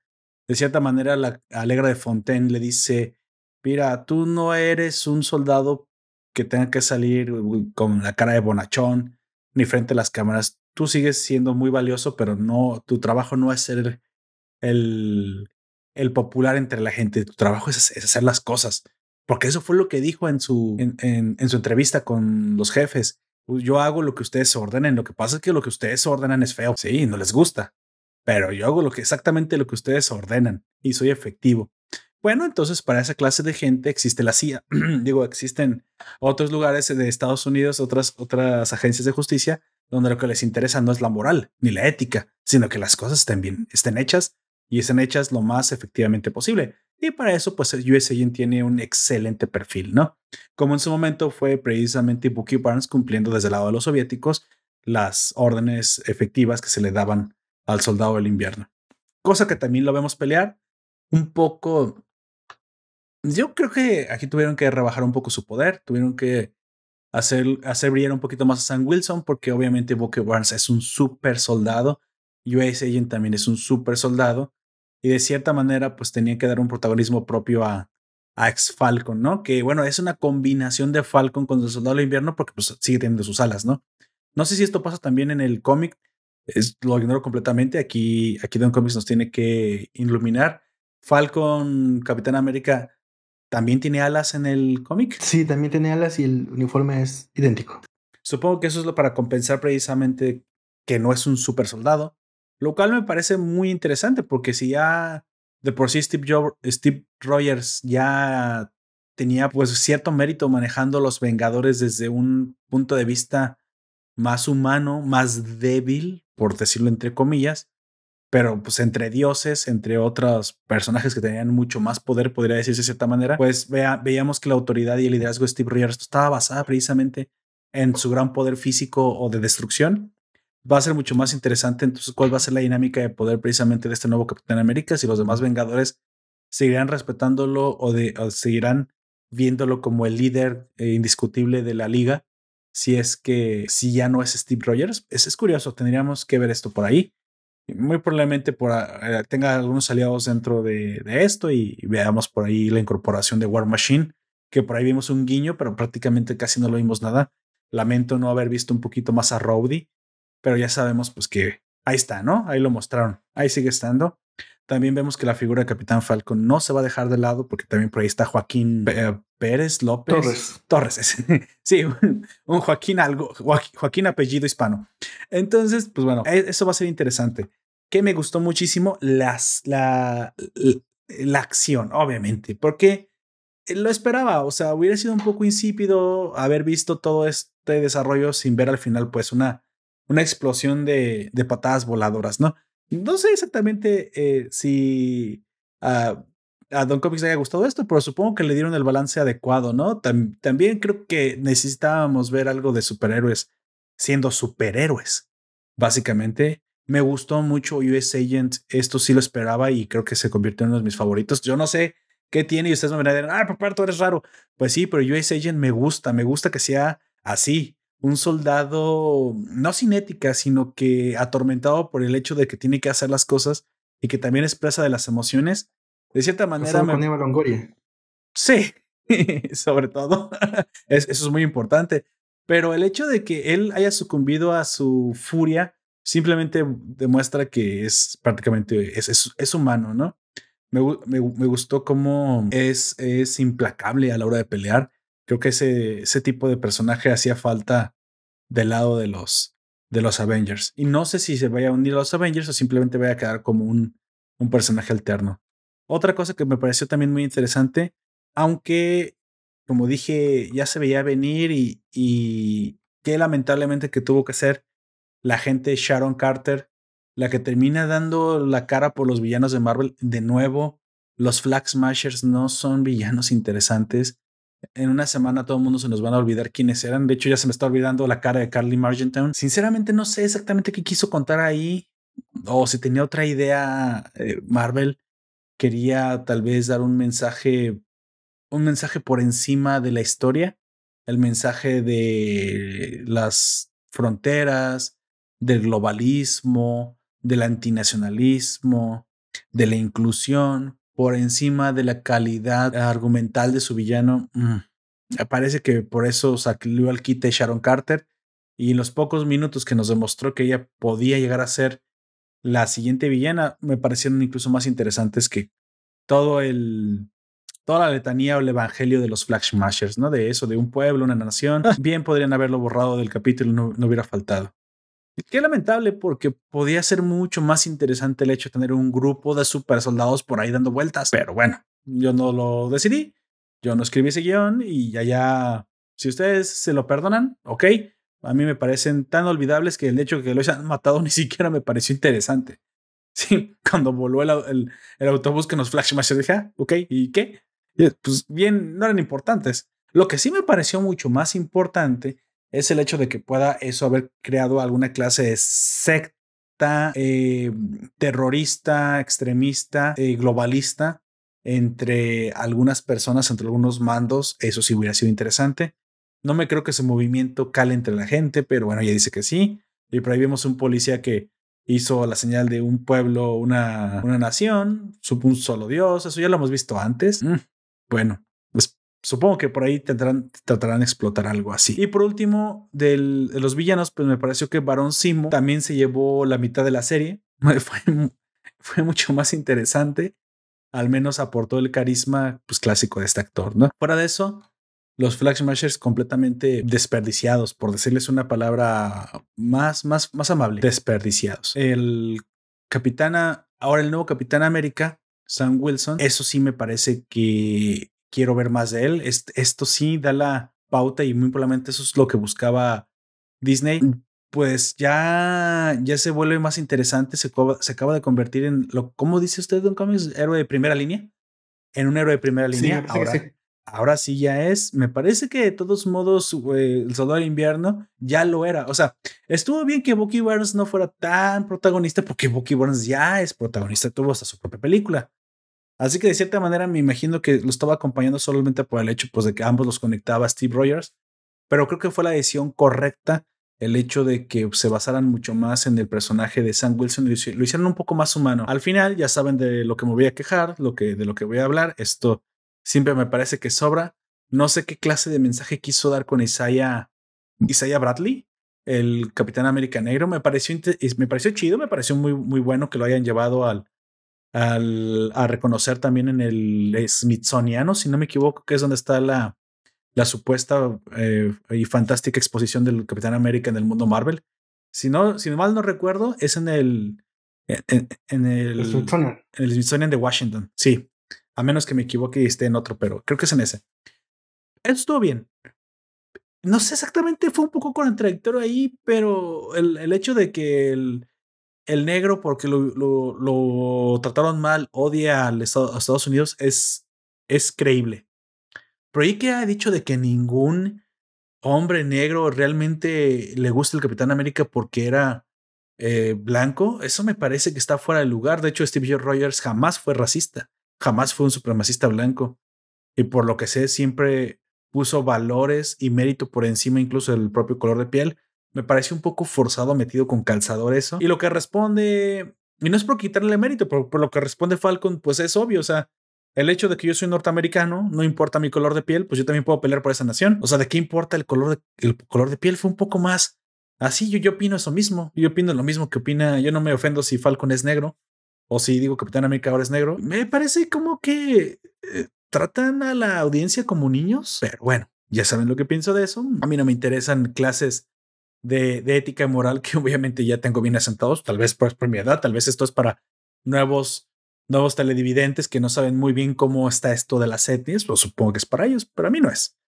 De cierta manera, la Alegra de Fontaine le dice: Mira, tú no eres un soldado que tenga que salir con la cara de bonachón ni frente a las cámaras. Tú sigues siendo muy valioso, pero no, tu trabajo no es ser el, popular entre la gente. Tu trabajo es, hacer las cosas. Porque eso fue lo que dijo en su, en, en, en su entrevista con los jefes. Yo hago lo que ustedes ordenen. Lo que pasa es que lo que ustedes ordenan es feo. Sí, no les gusta. pero yo hago lo que exactamente lo que ustedes ordenan y soy efectivo. Bueno, entonces para esa clase de gente existe la CIA. Digo, existen otros lugares de Estados Unidos, otras agencias de justicia, donde lo que les interesa no es la moral ni la ética, sino que las cosas estén bien, estén hechas y estén hechas lo más efectivamente posible. Y para eso, pues el US Agent tiene un excelente perfil, ¿no? Como en su momento fue precisamente Bucky Barnes cumpliendo desde el lado de los soviéticos las órdenes efectivas que se le daban al soldado del invierno. Cosa que también lo vemos pelear un poco yo creo que aquí tuvieron que rebajar un poco su poder, tuvieron que hacer, hacer brillar un poquito más a Sam Wilson, porque obviamente Bucky Barnes es un super soldado, US Agent también es un super soldado, y de cierta manera, pues tenían que dar un protagonismo propio a, a ex Falcon, ¿no? Que bueno, es una combinación de Falcon con el soldado del invierno, porque pues sigue teniendo sus alas, ¿no? No sé si esto pasa también en el cómic, lo ignoro completamente. Aquí, aquí Don Comics nos tiene que iluminar. Falcon, Capitán América, ¿También tiene alas en el cómic? Sí, también tiene alas y el uniforme es idéntico. Supongo que eso es lo para compensar precisamente que no es un super soldado, lo cual me parece muy interesante porque si ya de por sí Steve, Steve Rogers ya tenía pues cierto mérito manejando los Vengadores desde un punto de vista más humano, más débil, por decirlo entre comillas, pero pues entre dioses, entre otros personajes que tenían mucho más poder, podría decirse de cierta manera, pues veíamos que la autoridad y el liderazgo de Steve Rogers estaba basada precisamente en su gran poder físico o de destrucción. Va a ser mucho más interesante entonces cuál va a ser la dinámica de poder precisamente de este nuevo Capitán América, si los demás Vengadores seguirán respetándolo o, de, seguirán viéndolo como el líder eh, indiscutible de la liga, si es que si ya no es Steve Rogers. Es, es curioso, tendríamos que ver esto por ahí muy probablemente por, eh, tenga algunos aliados dentro de, esto y, veamos por ahí la incorporación de War Machine, que por ahí vimos un guiño, pero prácticamente casi no lo vimos nada. Lamento no haber visto un poquito más a Rowdy, pero ya sabemos pues que ahí está, ¿no? Ahí lo mostraron, ahí sigue estando. También vemos que la figura de Capitán Falcon no se va a dejar de lado porque también por ahí está Joaquín eh, Pérez López. Torres. Torres, sí, un, Joaquín algo, Joaquín apellido hispano. Entonces, pues bueno, e, eso va a ser interesante. Que me gustó muchísimo las, la, la, acción, obviamente, porque lo esperaba, o sea, hubiera sido un poco insípido haber visto todo este desarrollo sin ver al final, pues, una, una explosión de, de patadas voladoras, ¿no? No sé exactamente eh, si a, Don Comics le haya gustado esto, pero supongo que le dieron el balance adecuado, ¿no? también creo que necesitábamos ver algo de superhéroes siendo superhéroes. Básicamente, me gustó mucho US Agent. Esto sí lo esperaba y creo que se convirtió en uno de mis favoritos. Yo no sé qué tiene y ustedes me decir, ah, papá, tú eres raro. Pues sí, pero US Agent me gusta, me gusta que sea así, un soldado no sin ética, sino que atormentado por el hecho de que tiene que hacer las cosas y que también expresa de las emociones. De cierta manera. Me... Longoria. Sí, sobre todo. eso es muy importante. Pero el hecho de que él haya sucumbido a su furia simplemente demuestra que es prácticamente es, es, humano, ¿no? Me, me, me, gustó cómo es, es implacable a la hora de pelear creo que ese, ese tipo de personaje hacía falta del lado de los, de los Avengers. Y no sé si se vaya a unir a los Avengers o simplemente vaya a quedar como un, un personaje alterno. Otra cosa que me pareció también muy interesante, aunque, como dije, ya se veía venir y, y que lamentablemente que tuvo que ser la gente Sharon Carter la que termina dando la cara por los villanos de Marvel. De nuevo, los Flag Smashers no son villanos interesantes en una semana todo el mundo se nos van a olvidar quiénes eran. De hecho, ya se me está olvidando la cara de Carly Margentown. Sinceramente, no sé exactamente qué quiso contar ahí o si tenía otra idea. Eh, Marvel quería tal vez dar un mensaje, un mensaje por encima de la historia, el mensaje de las fronteras, del globalismo, del antinacionalismo, de la inclusión, por encima de la calidad argumental de su villano. Mm, parece que por eso salió al quite Sharon Carter y en los pocos minutos que nos demostró que ella podía llegar a ser la siguiente villana, me parecieron incluso más interesantes que todo el toda la letanía o el evangelio de los Flag Smashers, ¿no? De eso, de un pueblo, una nación. Bien podrían haberlo borrado del capítulo, no, no hubiera faltado. Qué lamentable porque podía ser mucho más interesante el hecho de tener un grupo de super soldados por ahí dando vueltas. Pero bueno, yo no lo decidí. Yo no escribí ese guion y ya ya, si ustedes se lo perdonan, ok. A mí me parecen tan olvidables que el hecho de que lo hayan matado ni siquiera me pareció interesante. Sí, cuando voló el, el, autobús que nos flash dije, ah, ok, ¿y qué? Pues bien, no eran importantes. Lo que sí me pareció mucho más importante es el hecho de que pueda eso haber creado alguna clase de secta eh, terrorista, extremista, eh, globalista entre algunas personas, entre algunos mandos. Eso sí hubiera sido interesante. No me creo que ese movimiento cale entre la gente, pero bueno, ya dice que sí. Y por ahí un policía que hizo la señal de un pueblo, una, una nación, un solo Dios. Eso ya lo hemos visto antes. Mm, bueno, Supongo que por ahí tendrán, tratarán de explotar algo así. Y por último, de los villanos, pues me pareció que Barón Simo también se llevó la mitad de la serie. Fue, fue mucho más interesante. Al menos aportó el carisma pues, clásico de este actor, ¿no? Fuera de eso, los Flag Smashers completamente desperdiciados, por decirles una palabra más, más, más amable, desperdiciados. El Capitana, ahora el nuevo Capitán América, Sam Wilson, eso sí me parece que quiero ver más de él. esto sí da la pauta y muy probablemente eso es lo que buscaba Disney. Mm. Pues ya, ya se vuelve más interesante, se, se acaba de convertir en, lo, ¿cómo dice usted, Don Comics? Héroe de primera línea. En un héroe de primera línea. ahora, sí. ahora sí ya es. Me parece que de todos modos el soldado del invierno ya lo era. O sea, estuvo bien que Bucky Barnes no fuera tan protagonista porque Bucky Barnes ya es protagonista, tuvo hasta su propia película. Así que de cierta manera me imagino que lo estaba acompañando solamente por el hecho pues, de que ambos los conectaba Steve Rogers, pero creo que fue la decisión correcta el hecho de que se basaran mucho más en el personaje de Sam Wilson y lo hicieron un poco más humano. Al final ya saben de lo que me voy a quejar, lo que, de lo que voy a hablar. Esto siempre me parece que sobra. No sé qué clase de mensaje quiso dar con Isaiah, Isaiah Bradley, el Capitán América Negro. Me pareció, me pareció chido, me pareció muy, muy bueno que lo hayan llevado al, al, a reconocer también en el Smithsoniano, si no me equivoco, que es donde está la, la supuesta eh, y fantástica exposición del Capitán América en el mundo Marvel. Si no, si mal no recuerdo, es en el en, el, Smithsonian. En el Smithsonian de Washington. Sí, a menos que me equivoque y esté en otro, pero creo que es en ese. Eso estuvo bien. No sé exactamente, fue un poco contradictorio ahí, pero el, el hecho de que el, el negro, porque lo, lo, trataron mal, odia al Estado, a Estados Unidos, es, es creíble. Pero ahí que ha dicho de que ningún hombre negro realmente le gusta el Capitán América porque era eh, blanco, eso me parece que está fuera de lugar. De hecho, Steve Rogers jamás fue racista, jamás fue un supremacista blanco. Y por lo que sé, siempre puso valores y mérito por encima incluso del propio color de piel me parece un poco forzado, metido con calzador eso. Y lo que responde, y no es por quitarle mérito, pero por lo que responde Falcon, pues es obvio, o sea, el hecho de que yo soy norteamericano, no importa mi color de piel, pues yo también puedo pelear por esa nación. O sea, ¿de qué importa el color de, el color de piel? Fue un poco más así. Yo, yo opino eso mismo. Yo opino lo mismo que opina. Yo no me ofendo si Falcon es negro o si digo Capitán América ahora es negro. Me parece como que eh, tratan a la audiencia como niños, pero bueno, ya saben lo que pienso de eso. A mí no me interesan clases de, ética y moral que obviamente ya tengo bien asentados, tal vez por, por mi edad, tal vez esto es para nuevos, nuevos teledividentes que no saben muy bien cómo está esto de las etnias, pues supongo que es para ellos, pero a mí no es.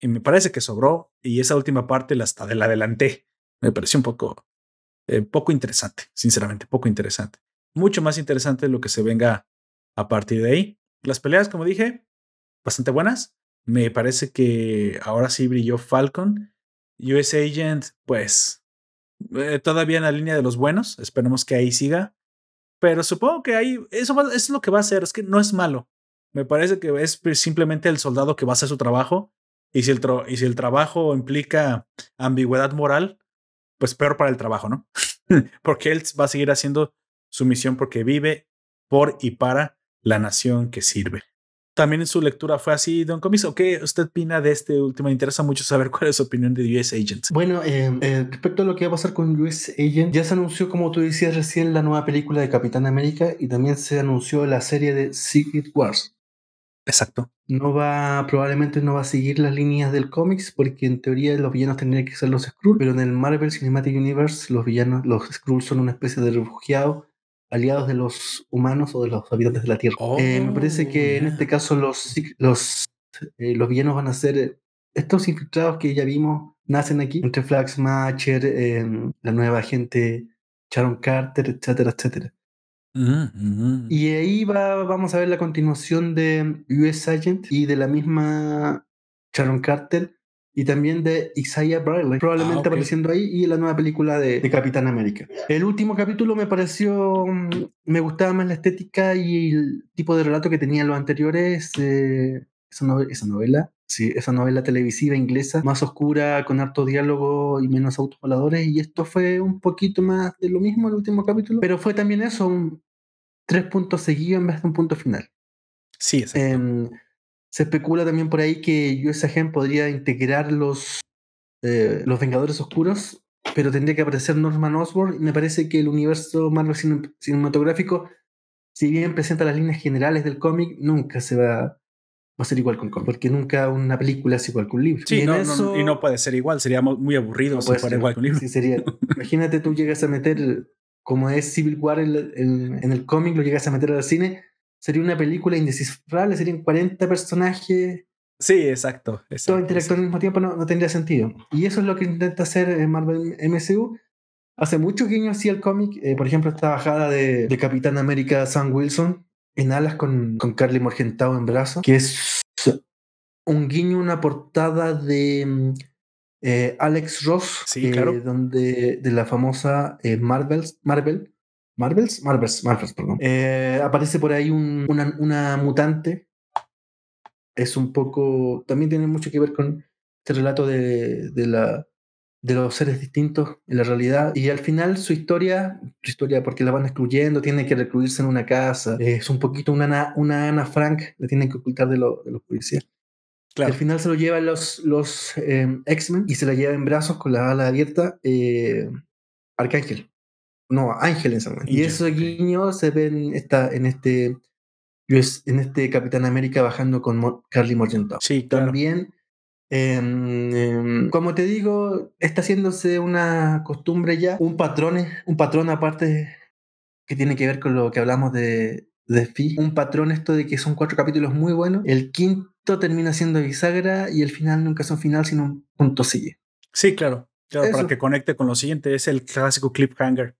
Y me parece que sobró y esa última parte la hasta la adelanté. Me pareció un poco, eh, poco interesante, sinceramente, poco interesante. Mucho más interesante lo que se venga a partir de ahí. Las peleas, como dije, bastante buenas. Me parece que ahora sí brilló Falcon US Agent, pues eh, todavía en la línea de los buenos. Esperemos que ahí siga. Pero supongo que ahí eso, es lo que va a hacer. Es que no es malo. Me parece que es simplemente el soldado que va a hacer su trabajo. Y si el, y si el trabajo implica ambigüedad moral, pues peor para el trabajo, ¿no? porque él va a seguir haciendo su misión porque vive por y para la nación que sirve también en su lectura fue así, Don Comiso. ¿Qué usted opina de este último? Me interesa mucho saber cuál es su opinión de US Agent. Bueno, eh, eh, respecto a lo que va a pasar con US Agent, ya se anunció, como tú decías recién, la nueva película de Capitán América y también se anunció la serie de Secret Wars. Exacto. No va, probablemente no va a seguir las líneas del cómics, porque en teoría los villanos tendrían que ser los Skrulls, pero en el Marvel Cinematic Universe los villanos, los Skrulls son una especie de refugiados aliados de los humanos o de los habitantes de la Tierra. Eh, me parece que en este caso los, los, eh, los villanos van a ser eh, estos infiltrados que ya vimos, nacen aquí, entre Flax Matcher, em, la nueva gente Sharon Carter, etcétera, etcétera. Y ahí va, vamos a ver la continuación de US Agent y de la misma Sharon Carter y también de Isaiah Bradley, probablemente ah, apareciendo ahí, y la nueva película de, Capitán América. El último capítulo me pareció, mm, me gustaba más la estética y el tipo de relato que tenían los anteriores, eh, esa, esa novela, sí, esa novela televisiva inglesa, más oscura, con harto diálogo y menos autopoladores, y esto fue un poquito más de lo mismo el último capítulo, pero fue también eso, un, tres puntos seguidos en vez de un punto final. Sí, exacto. Em, se especula también por ahí que US Agent podría integrar los, eh, los Vengadores Oscuros, pero tendría que aparecer Norman Osborn. Y me parece que el universo Marvel cinematográfico, si bien presenta las líneas generales del cómic, nunca se va, va a ser igual con cómic, porque nunca una película es igual que un libro. Sí, y, no, y no puede ser igual, sería muy aburrido si fuera igual que un libro. Sí, sería. Imagínate tú llegas a meter, como es Civil War en, en el cómic, lo llegas a meter al cine sería una película indescifrable, serían 40 personajes. Sí, exacto. Todos interactuando al mismo tiempo no, tendría sentido. Y eso es lo que intenta hacer Marvel MCU. Hace muchos guiños así el cómic. Eh, por ejemplo, esta bajada de, Capitán América Sam Wilson en alas con, con Carly Morgenthau en brazo, que es un guiño, una portada de mm, eh, Alex Ross, sí, claro. donde, de la famosa eh, Marvel, Marvel, Marvels, Marvels, Marvels, perdón. Eh, aparece por ahí una, una, mutante. Es un poco. También tiene mucho que ver con este relato de, de, la, de los seres distintos en la realidad. Y al final su historia, su historia porque la van excluyendo, tiene que recluirse en una casa. Es un poquito una Ana, una Ana Frank, la tienen que ocultar de, de los policías. Al final se lo llevan los, los eh, X-Men y se la lleva en brazos con la ala abierta eh, Arcángel. No, Ángel en ese momento. Y esos guiños se ven esta, en este en este Capitán América bajando con Carly Morgenthau. Sí, También, em, em, como te digo, está haciéndose una costumbre ya, un patrón, un patrón aparte que tiene que ver con lo que hablamos de, de Fi, un patrón esto de que son cuatro capítulos muy buenos, el quinto termina siendo bisagra y el final nunca es un final, sino un punto sigue. Sí, claro. Claro, para que conecte con lo siguiente, es el clásico cliffhanger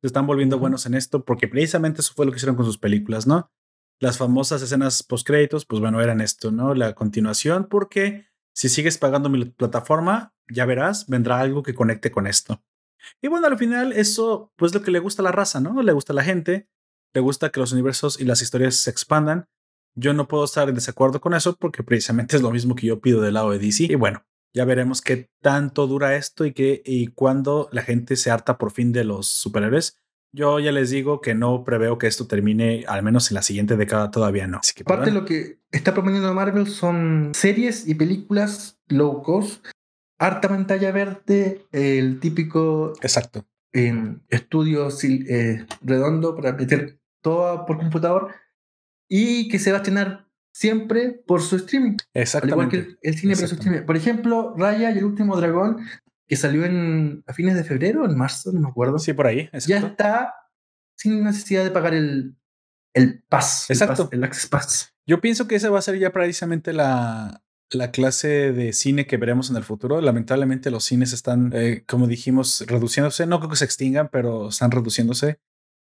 se están volviendo buenos en esto porque precisamente eso fue lo que hicieron con sus películas, ¿no? Las famosas escenas post créditos, pues bueno, eran esto, ¿no? La continuación, porque si sigues pagando mi plataforma, ya verás, vendrá algo que conecte con esto. Y bueno, al final eso, pues lo que le gusta a la raza, ¿no? Le gusta a la gente, le gusta que los universos y las historias se expandan. Yo no puedo estar en desacuerdo con eso porque precisamente es lo mismo que yo pido del lado de DC. Y bueno, ya veremos qué tanto dura esto y qué y cuándo la gente se harta por fin de los superhéroes. Yo ya les digo que no preveo que esto termine, al menos en la siguiente década todavía no. Así que, Parte de lo que está proponiendo Marvel son series y películas low cost, harta pantalla verde, el típico Exacto. en estudio eh, redondo para meter todo por computador y que se va a estrenar siempre por su streaming. Exactamente. Al igual que el, cine por su streaming. Por ejemplo, Raya y el último dragón, que salió en, a fines de febrero, en marzo, no me acuerdo. Sí, por ahí. Ya está sin necesidad de pagar el, el pass. Exacto. El, Access Pass. Yo pienso que esa va a ser ya precisamente la, la clase de cine que veremos en el futuro. Lamentablemente los cines están, eh, como dijimos, reduciéndose. No creo que se extingan, pero están reduciéndose.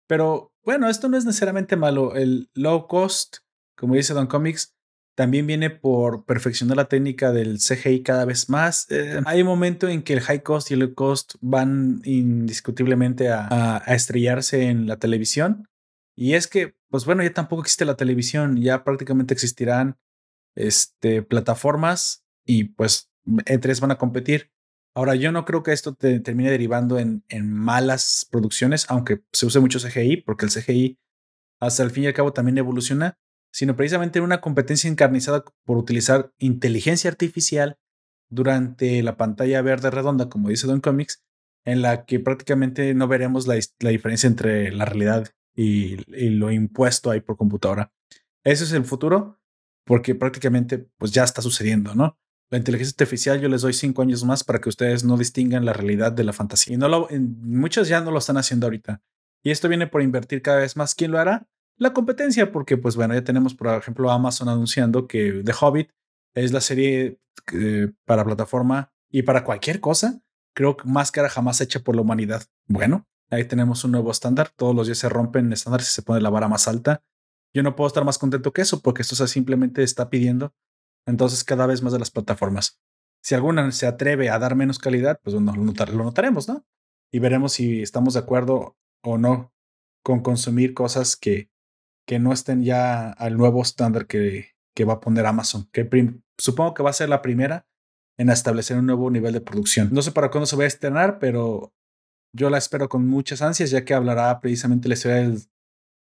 Pero bueno, esto no es necesariamente malo. El low cost como dice Don Comics, también viene por perfeccionar la técnica del CGI cada vez más. Eh, hay un momento en que el high cost y el low cost van indiscutiblemente a, estrellarse en la televisión. Y es que, pues bueno, ya tampoco existe la televisión, ya prácticamente existirán este, plataformas y pues entre van a competir. Ahora, yo no creo que esto te, termine derivando en, en malas producciones, aunque se use mucho CGI, porque el CGI hasta el fin y al cabo también evoluciona sino precisamente una competencia encarnizada por utilizar inteligencia artificial durante la pantalla verde redonda, como dice Don Comics, en la que prácticamente no veremos la, diferencia entre la realidad y, lo impuesto ahí por computadora. Ese es el futuro. porque prácticamente pues ya está sucediendo, ¿no? La inteligencia artificial yo les doy cinco años más para que ustedes no distingan la realidad de la fantasía. Y no lo, muchos ya no lo están haciendo ahorita. Y esto viene por invertir cada vez más. ¿Quién lo hará? La competencia, porque pues bueno, ya tenemos por ejemplo Amazon anunciando que The Hobbit es la serie para plataforma y para cualquier cosa. Creo que más cara jamás hecha por la humanidad. Bueno, ahí tenemos un nuevo estándar. Todos los días se rompen estándares y se pone la vara más alta. Yo no puedo estar más contento que eso porque esto simplemente está pidiendo entonces cada vez más de las plataformas. Si alguna se atreve a dar menos calidad, pues lo, lo notaremos, ¿no? Y veremos si estamos de acuerdo o no con consumir cosas que, que no estén ya al nuevo estándar que, que va a poner Amazon, que supongo que va a ser la primera en establecer un nuevo nivel de producción. No sé para cuándo se va a estrenar, pero yo la espero con muchas ansias, ya que hablará precisamente la historia del,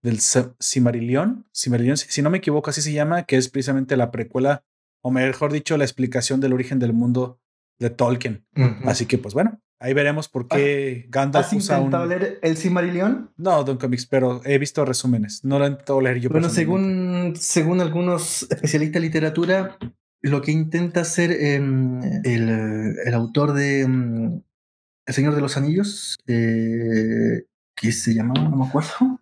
del Cimarillion, si no me equivoco, así se llama, que es precisamente la precuela, o mejor dicho, la explicación del origen del mundo de Tolkien. Así que, pues bueno, ahí veremos por qué Gandalf ¿Has intentado leer el Cimarillion? No, Don Comics, pero he visto resúmenes. No lo he intentado leer yo. Bueno, según, según algunos especialistas en literatura, lo que intenta hacer em, el, el, autor de em, El Señor de los Anillos, eh, que se llamaba, no me acuerdo.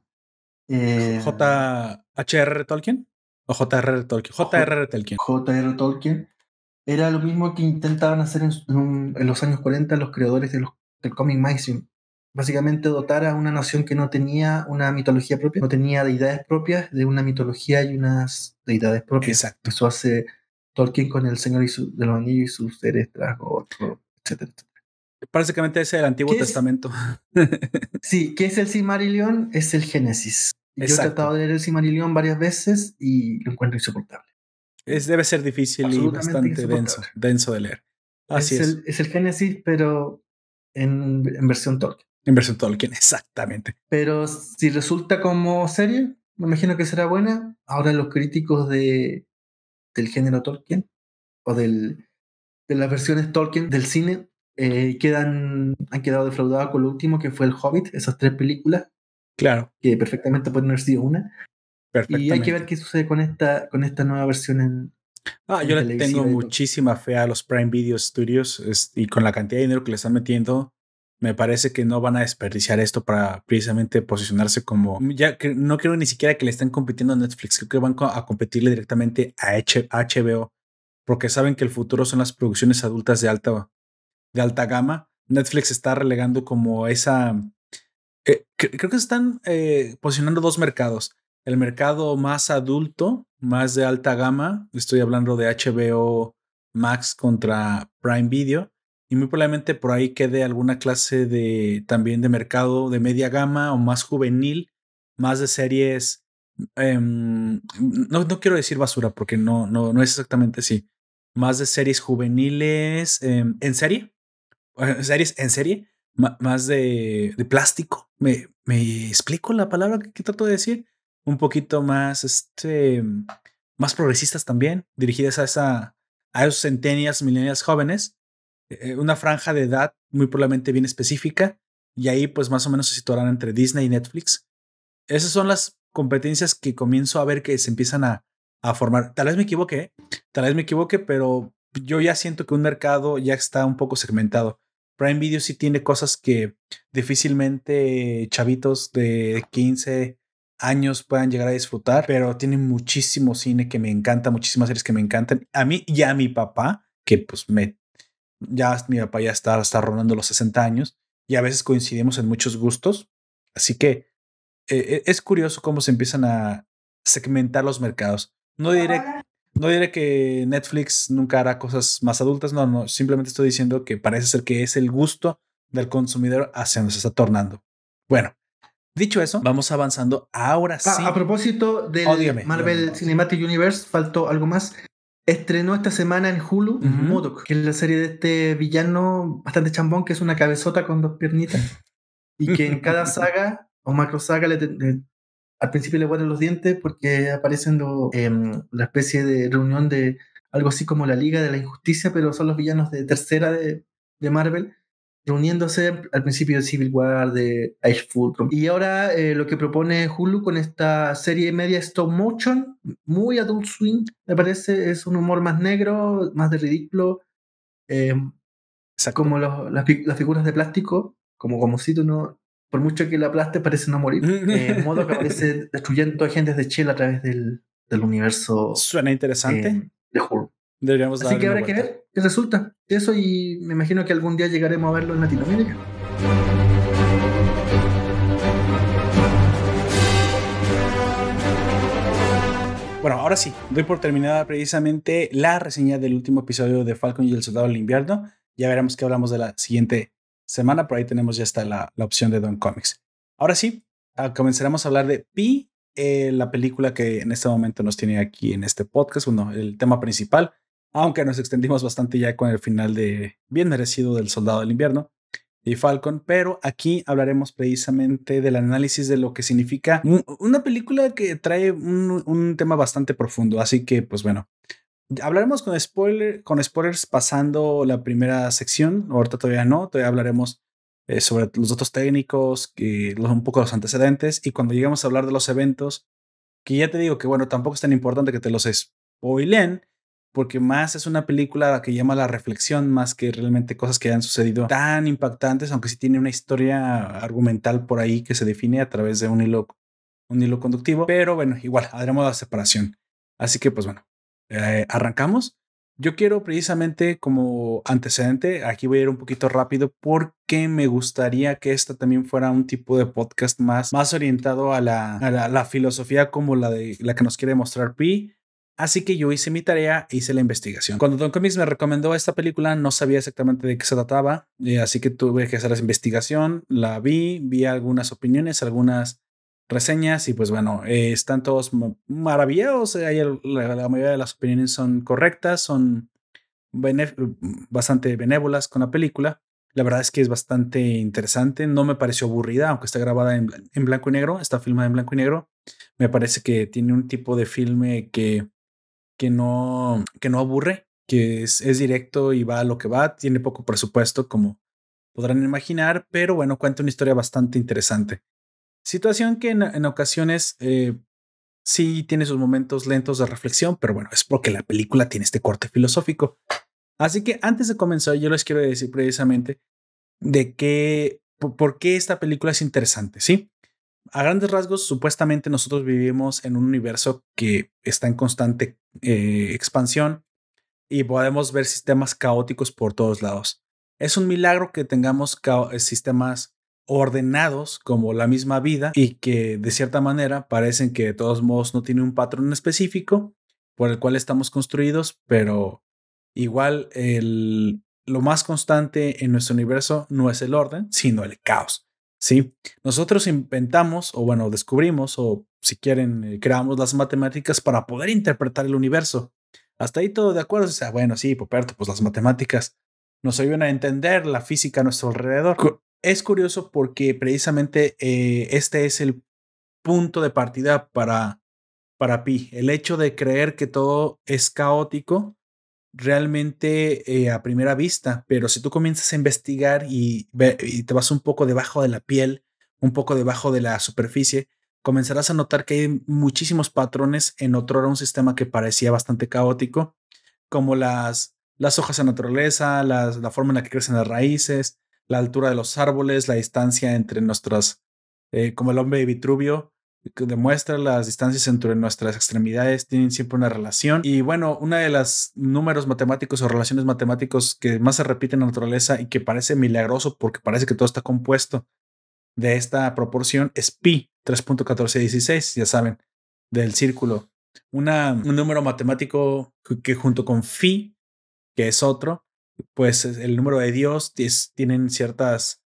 Eh, J.H.R. Tolkien o J.R.R. Tolkien. J.R.R. Tolkien. J.R.R. Tolkien era lo mismo que intentaban hacer en, los años 40 los creadores de los, del cómic mainstream. Básicamente dotar a una nación que no tenía una mitología propia, no tenía deidades propias, de una mitología y unas deidades propias. Exacto. Eso hace Tolkien con el Señor de los Anillos y sus seres tras otro, etcétera, Básicamente es el Antiguo Testamento. sí, ¿qué es el Silmarillion? Es el Génesis. Yo he tratado de leer el Silmarillion varias veces y lo encuentro insoportable. Es, debe ser difícil y bastante denso, denso de leer. Así es. El, es el Génesis, pero en, en, versión Tolkien. En versión Tolkien, exactamente. Pero si resulta como serie, me imagino que será buena. Ahora los críticos de, del género Tolkien o del, de las versiones Tolkien del cine eh, quedan, han quedado defraudados con lo último que fue El Hobbit, esas tres películas. Claro. Que perfectamente pueden haber sido una. Y hay que ver qué sucede con esta, con esta nueva versión en. Ah, yo le tengo muchísima fe a los Prime Video Studios y con la cantidad de dinero que le están metiendo, me parece que no van a desperdiciar esto para precisamente posicionarse como. Ya que no creo ni siquiera que le estén compitiendo a Netflix, creo que van a competirle directamente a HBO, porque saben que el futuro son las producciones adultas de alta, de alta gama. Netflix está relegando como esa. Eh, creo que están eh, posicionando dos mercados el mercado más adulto, más de alta gama, estoy hablando de HBO Max contra Prime Video, y muy probablemente por ahí quede alguna clase de también de mercado de media gama o más juvenil, más de series. Em, no, no, quiero decir basura porque no, no, no es exactamente así. Más de series juveniles em, en serie, series en serie, más de, de plástico. ¿Me, ¿Me explico la palabra que trato de decir? Un poquito más, este, más progresistas también, dirigidas a, esa, a esos centenias, milenias jóvenes, eh, una franja de edad muy probablemente bien específica, y ahí pues más o menos se situarán entre Disney y Netflix. Esas son las competencias que comienzo a ver que se empiezan a, a formar. Tal vez me equivoque, tal vez me equivoque, pero yo ya siento que un mercado ya está un poco segmentado. Prime Video sí tiene cosas que difícilmente chavitos de 15, años puedan llegar a disfrutar, pero tiene muchísimo cine que me encanta, muchísimas series que me encantan. A mí y a mi papá, que pues me, ya mi papá ya está, está rondando los 60 años y a veces coincidimos en muchos gustos. Así que eh, es curioso cómo se empiezan a segmentar los mercados. No diré, no diré que Netflix nunca hará cosas más adultas, no, no, simplemente estoy diciendo que parece ser que es el gusto del consumidor hacia donde se está tornando. Bueno, Dicho eso, vamos avanzando. Ahora sí. A, propósito del Marvel Cinematic Universe, faltó algo más. Estrenó esta semana en Hulu MODOK, que es la serie de este villano bastante chambón, que es una cabezota con dos piernitas. y que en cada saga o macro saga al principio le ponen los dientes porque aparecen em, la especie de reunión de algo así como la Liga de la Injusticia, pero son los villanos de tercera de, de Marvel reuniéndose al principio de Civil War, de Age Fulton. Y ahora eh, lo que propone Hulu con esta serie media stop motion, muy adult swing, me parece, es un humor más negro, más de ridículo, eh, como las, las, figuras de plástico, como como si tú no, por mucho que la aplaste parece no morir, eh, modo que aparece destruyendo agentes de Chill a través del, del universo. Suena interesante. de Hulu. Deberíamos Así que habrá que ver qué resulta. Eso y me imagino que algún día llegaremos a verlo en Latinoamérica. Bueno, ahora sí, doy por terminada precisamente la reseña del último episodio de Falcon y el Soldado del Invierno. Ya veremos qué hablamos de la siguiente semana, por ahí tenemos ya está la, la opción de Don Comics. Ahora sí, ah, comenzaremos a hablar de Pi, eh, la película que en este momento nos tiene aquí en este podcast, bueno, el tema principal aunque nos extendimos bastante ya con el final de bien merecido del Soldado del Invierno y Falcon, pero aquí hablaremos precisamente del análisis de lo que significa una película que trae un, tema bastante profundo, así que pues bueno, hablaremos con, spoiler, con spoilers pasando la primera sección, ahorita todavía no, todavía hablaremos eh, sobre los datos técnicos, un poco los antecedentes, y cuando lleguemos a hablar de los eventos, que ya te digo que bueno, tampoco es tan importante que te los spoilen, porque más es una película que llama la reflexión más que realmente cosas que han sucedido tan impactantes, aunque sí tiene una historia argumental por ahí que se define a través de un hilo, un hilo conductivo, pero bueno, igual, haremos la separación. Así que pues bueno, eh, arrancamos. Yo quiero precisamente como antecedente, aquí voy a ir un poquito rápido porque me gustaría que esta también fuera un tipo de podcast más, más orientado a la, a la filosofía como la de la que nos quiere mostrar Pi Así que yo hice mi tarea hice la investigación. Cuando Don Comics me recomendó esta película, no sabía exactamente de qué se trataba, eh, así que tuve que hacer la investigación, la vi, vi algunas opiniones, algunas reseñas y pues bueno, eh, están todos maravillados. Eh, la, mayoría de las opiniones son correctas, son bastante benévolas con la película. La verdad es que es bastante interesante, no me pareció aburrida, aunque está grabada en, en blanco y negro, está filmada en blanco y negro. Me parece que tiene un tipo de filme que que no, que no aburre, que es, directo y va a lo que va, tiene poco presupuesto como podrán imaginar, pero bueno, cuenta una historia bastante interesante. Situación que en, ocasiones eh, sí tiene sus momentos lentos de reflexión, pero bueno, es porque la película tiene este corte filosófico. Así que antes de comenzar, yo les quiero decir precisamente de qué, por qué esta película es interesante, ¿sí? A grandes rasgos, supuestamente nosotros vivimos en un universo que está en constante eh, expansión y podemos ver sistemas caóticos por todos lados. Es un milagro que tengamos eh, sistemas ordenados como la misma vida y que de cierta manera parecen que de todos modos no tiene un patrón específico por el cual estamos construidos, pero igual el, lo más constante en nuestro universo no es el orden, sino el caos. Sí, nosotros inventamos o bueno, descubrimos o si quieren, eh, creamos las matemáticas para poder interpretar el universo. Hasta ahí todo de acuerdo. O sea, bueno, sí, Poperto, pues las matemáticas nos ayudan a entender la física a nuestro alrededor. Es curioso porque precisamente eh, este es el punto de partida para, para Pi. El hecho de creer que todo es caótico realmente eh, a primera vista, pero si tú comienzas a investigar y, y, te vas un poco debajo de la piel, un poco debajo de la superficie, comenzarás a notar que hay muchísimos patrones en otro era un sistema que parecía bastante caótico, como las, las hojas de naturaleza, la forma en la que crecen las raíces, la altura de los árboles, la distancia entre nuestras, eh, como el hombre de Vitruvio, demuestra las distancias entre nuestras extremidades tienen siempre una relación. Y bueno, una de los números matemáticos o relaciones matemáticos que más se repite en la naturaleza y que parece milagroso porque parece que todo está compuesto de esta proporción es pi 3.1416, ya saben, del círculo. Un número matemático que junto con phi, que es otro, pues el número de Dios tienen ciertas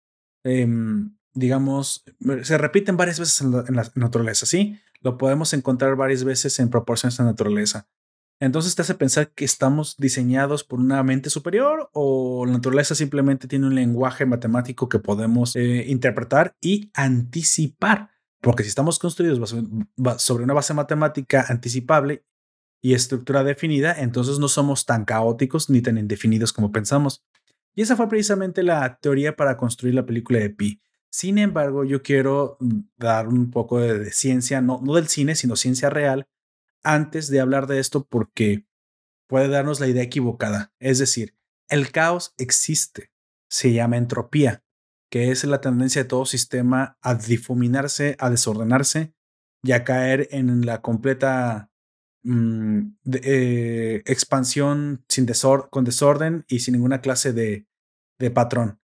em, digamos, se repiten varias veces en la, naturaleza, ¿sí? Lo podemos encontrar varias veces en proporciones de naturaleza. Entonces te hace pensar que estamos diseñados por una mente superior o la naturaleza simplemente tiene un lenguaje matemático que podemos eh, interpretar y anticipar. Porque si estamos construidos sobre una base matemática anticipable y estructura definida, entonces no somos tan caóticos ni tan indefinidos como pensamos. Y esa fue precisamente la teoría para construir la película de Pi. Sin embargo, yo quiero mm, dar un poco de, ciencia, no, no del cine, sino ciencia real, antes de hablar de esto porque puede darnos la idea equivocada. Es decir, el caos existe, se llama entropía, que es la tendencia de todo sistema a difuminarse, a desordenarse y a caer en la completa mm, eh, expansión sin con desorden y sin ninguna clase de, de patrón.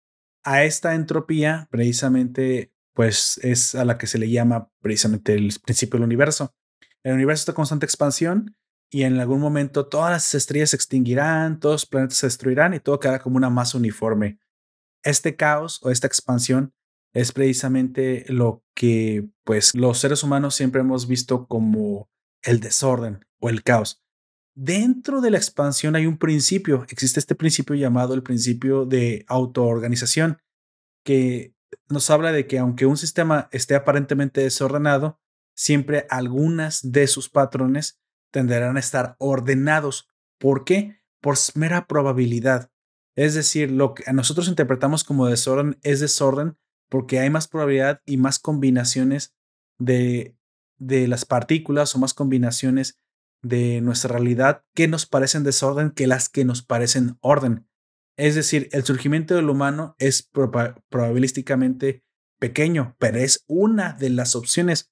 A esta entropía, precisamente, pues es a la que se le llama precisamente el principio del universo. El universo está en constante expansión y en algún momento todas las estrellas se extinguirán, todos los planetas se destruirán y todo quedará como una masa uniforme. Este caos o esta expansión es precisamente lo que pues los seres humanos siempre hemos visto como el desorden o el caos. Dentro de la expansión hay un principio, existe este principio llamado el principio de autoorganización, que nos habla de que aunque un sistema esté aparentemente desordenado, siempre algunas de sus patrones tenderán a estar ordenados. ¿Por qué? Por mera probabilidad. Es decir, lo que nosotros interpretamos como desorden es desorden porque hay más probabilidad y más combinaciones de, de las partículas o más combinaciones de nuestra realidad que nos parecen desorden que las que nos parecen orden. Es decir, el surgimiento del humano es probabilísticamente pequeño, pero es una de las opciones.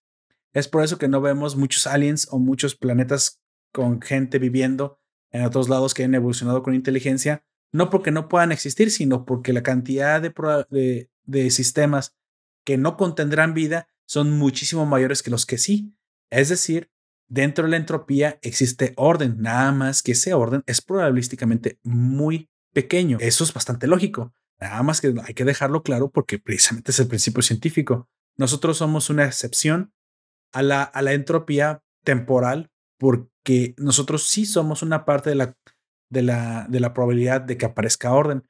Es por eso que no vemos muchos aliens o muchos planetas con gente viviendo en otros lados que han evolucionado con inteligencia, no porque no puedan existir, sino porque la cantidad de, de, sistemas que no contendrán vida son muchísimo mayores que los que sí. Es decir, dentro de la entropía existe orden, nada más que ese orden es probabilísticamente muy pequeño. Eso es bastante lógico. Nada más que hay que dejarlo claro porque precisamente es el principio científico. Nosotros somos una excepción a la, a la entropía temporal porque nosotros sí somos una parte de la, de, la, de la probabilidad de que aparezca orden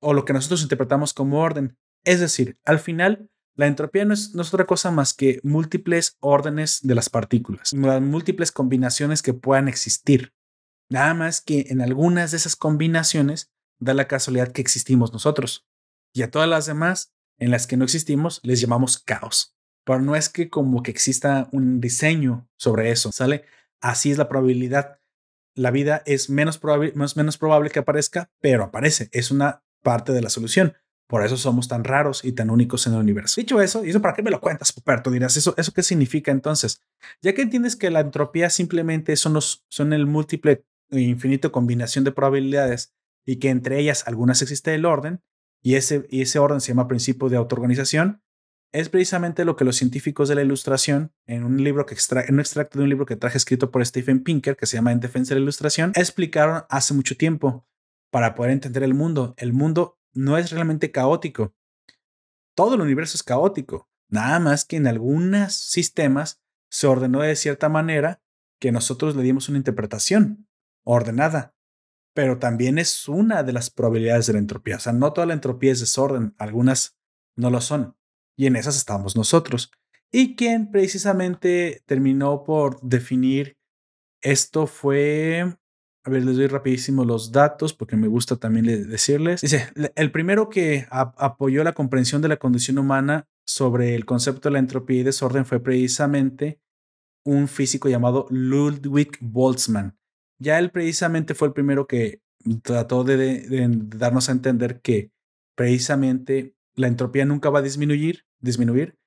o lo que nosotros interpretamos como orden. Es decir, al final, la entropía no es, otra cosa más que múltiples órdenes de las partículas, múltiples combinaciones que puedan existir. Nada más que en algunas de esas combinaciones da la casualidad que existimos nosotros. Y a todas las demás, en las que no existimos, les llamamos caos. Pero no es que como que exista un diseño sobre eso, ¿sale? Así es la probabilidad. La vida es menos, probable, menos probable que aparezca, pero aparece. Es una parte de la solución. Por eso somos tan raros y tan únicos en el universo. Dicho eso, ¿y eso para qué me lo cuentas, Puperto? Dirás, ¿eso, ¿eso qué significa entonces? Ya que entiendes que la entropía simplemente son, los, son el múltiple e infinito combinación de probabilidades y que entre ellas algunas existe el orden, y ese, y ese orden se llama principio de autoorganización, es precisamente lo que los científicos de la ilustración, en un libro que extra, en un extracto de un libro que traje escrito por Stephen Pinker, que se llama En Defensa de la Ilustración, explicaron hace mucho tiempo para poder entender el mundo. El mundo no es realmente caótico. Todo el universo es caótico. Nada más que en algunos sistemas se ordenó de cierta manera que nosotros le dimos una interpretación ordenada. Pero también es una de las probabilidades de la entropía. O sea, no toda la entropía es desorden, algunas no lo son y en esas estamos nosotros. Y quien precisamente terminó por definir esto fue, a ver, les doy rapidísimo los datos porque me gusta también decirles. Dice, el primero que apoyó la comprensión de la condición humana sobre el concepto de la entropía y desorden fue precisamente un físico llamado Ludwig Boltzmann. Ya él precisamente fue el primero que trató de darnos a entender que precisamente la entropía nunca va a disminuir, disminuir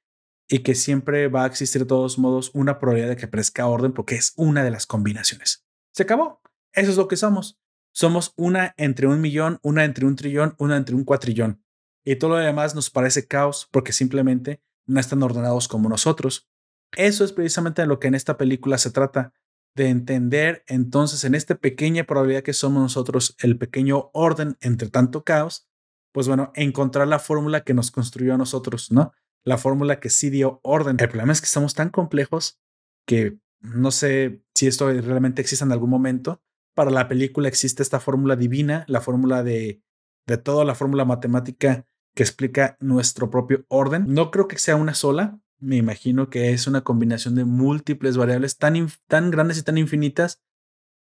y que siempre va a existir de todos modos una probabilidad de que aparezca orden porque es una de las combinaciones. Se acabó. Eso es lo que somos. Somos una entre un millón, una entre un trillón, una entre un cuatrillón. Y todo lo demás nos parece caos porque simplemente no están ordenados como nosotros. Eso es precisamente de lo que en esta película se trata, de entender entonces en esta pequeña probabilidad que somos nosotros el pequeño orden entre tanto caos pues bueno, encontrar la fórmula que nos construyó a nosotros, ¿no? La fórmula que sí dio orden. El problema es que somos tan complejos que no sé si esto realmente existe en algún momento. Para la película existe esta fórmula divina, la fórmula de, de toda la fórmula matemática que explica nuestro propio orden. No creo que sea una sola. Me imagino que es una combinación de múltiples variables tan, tan grandes y tan infinitas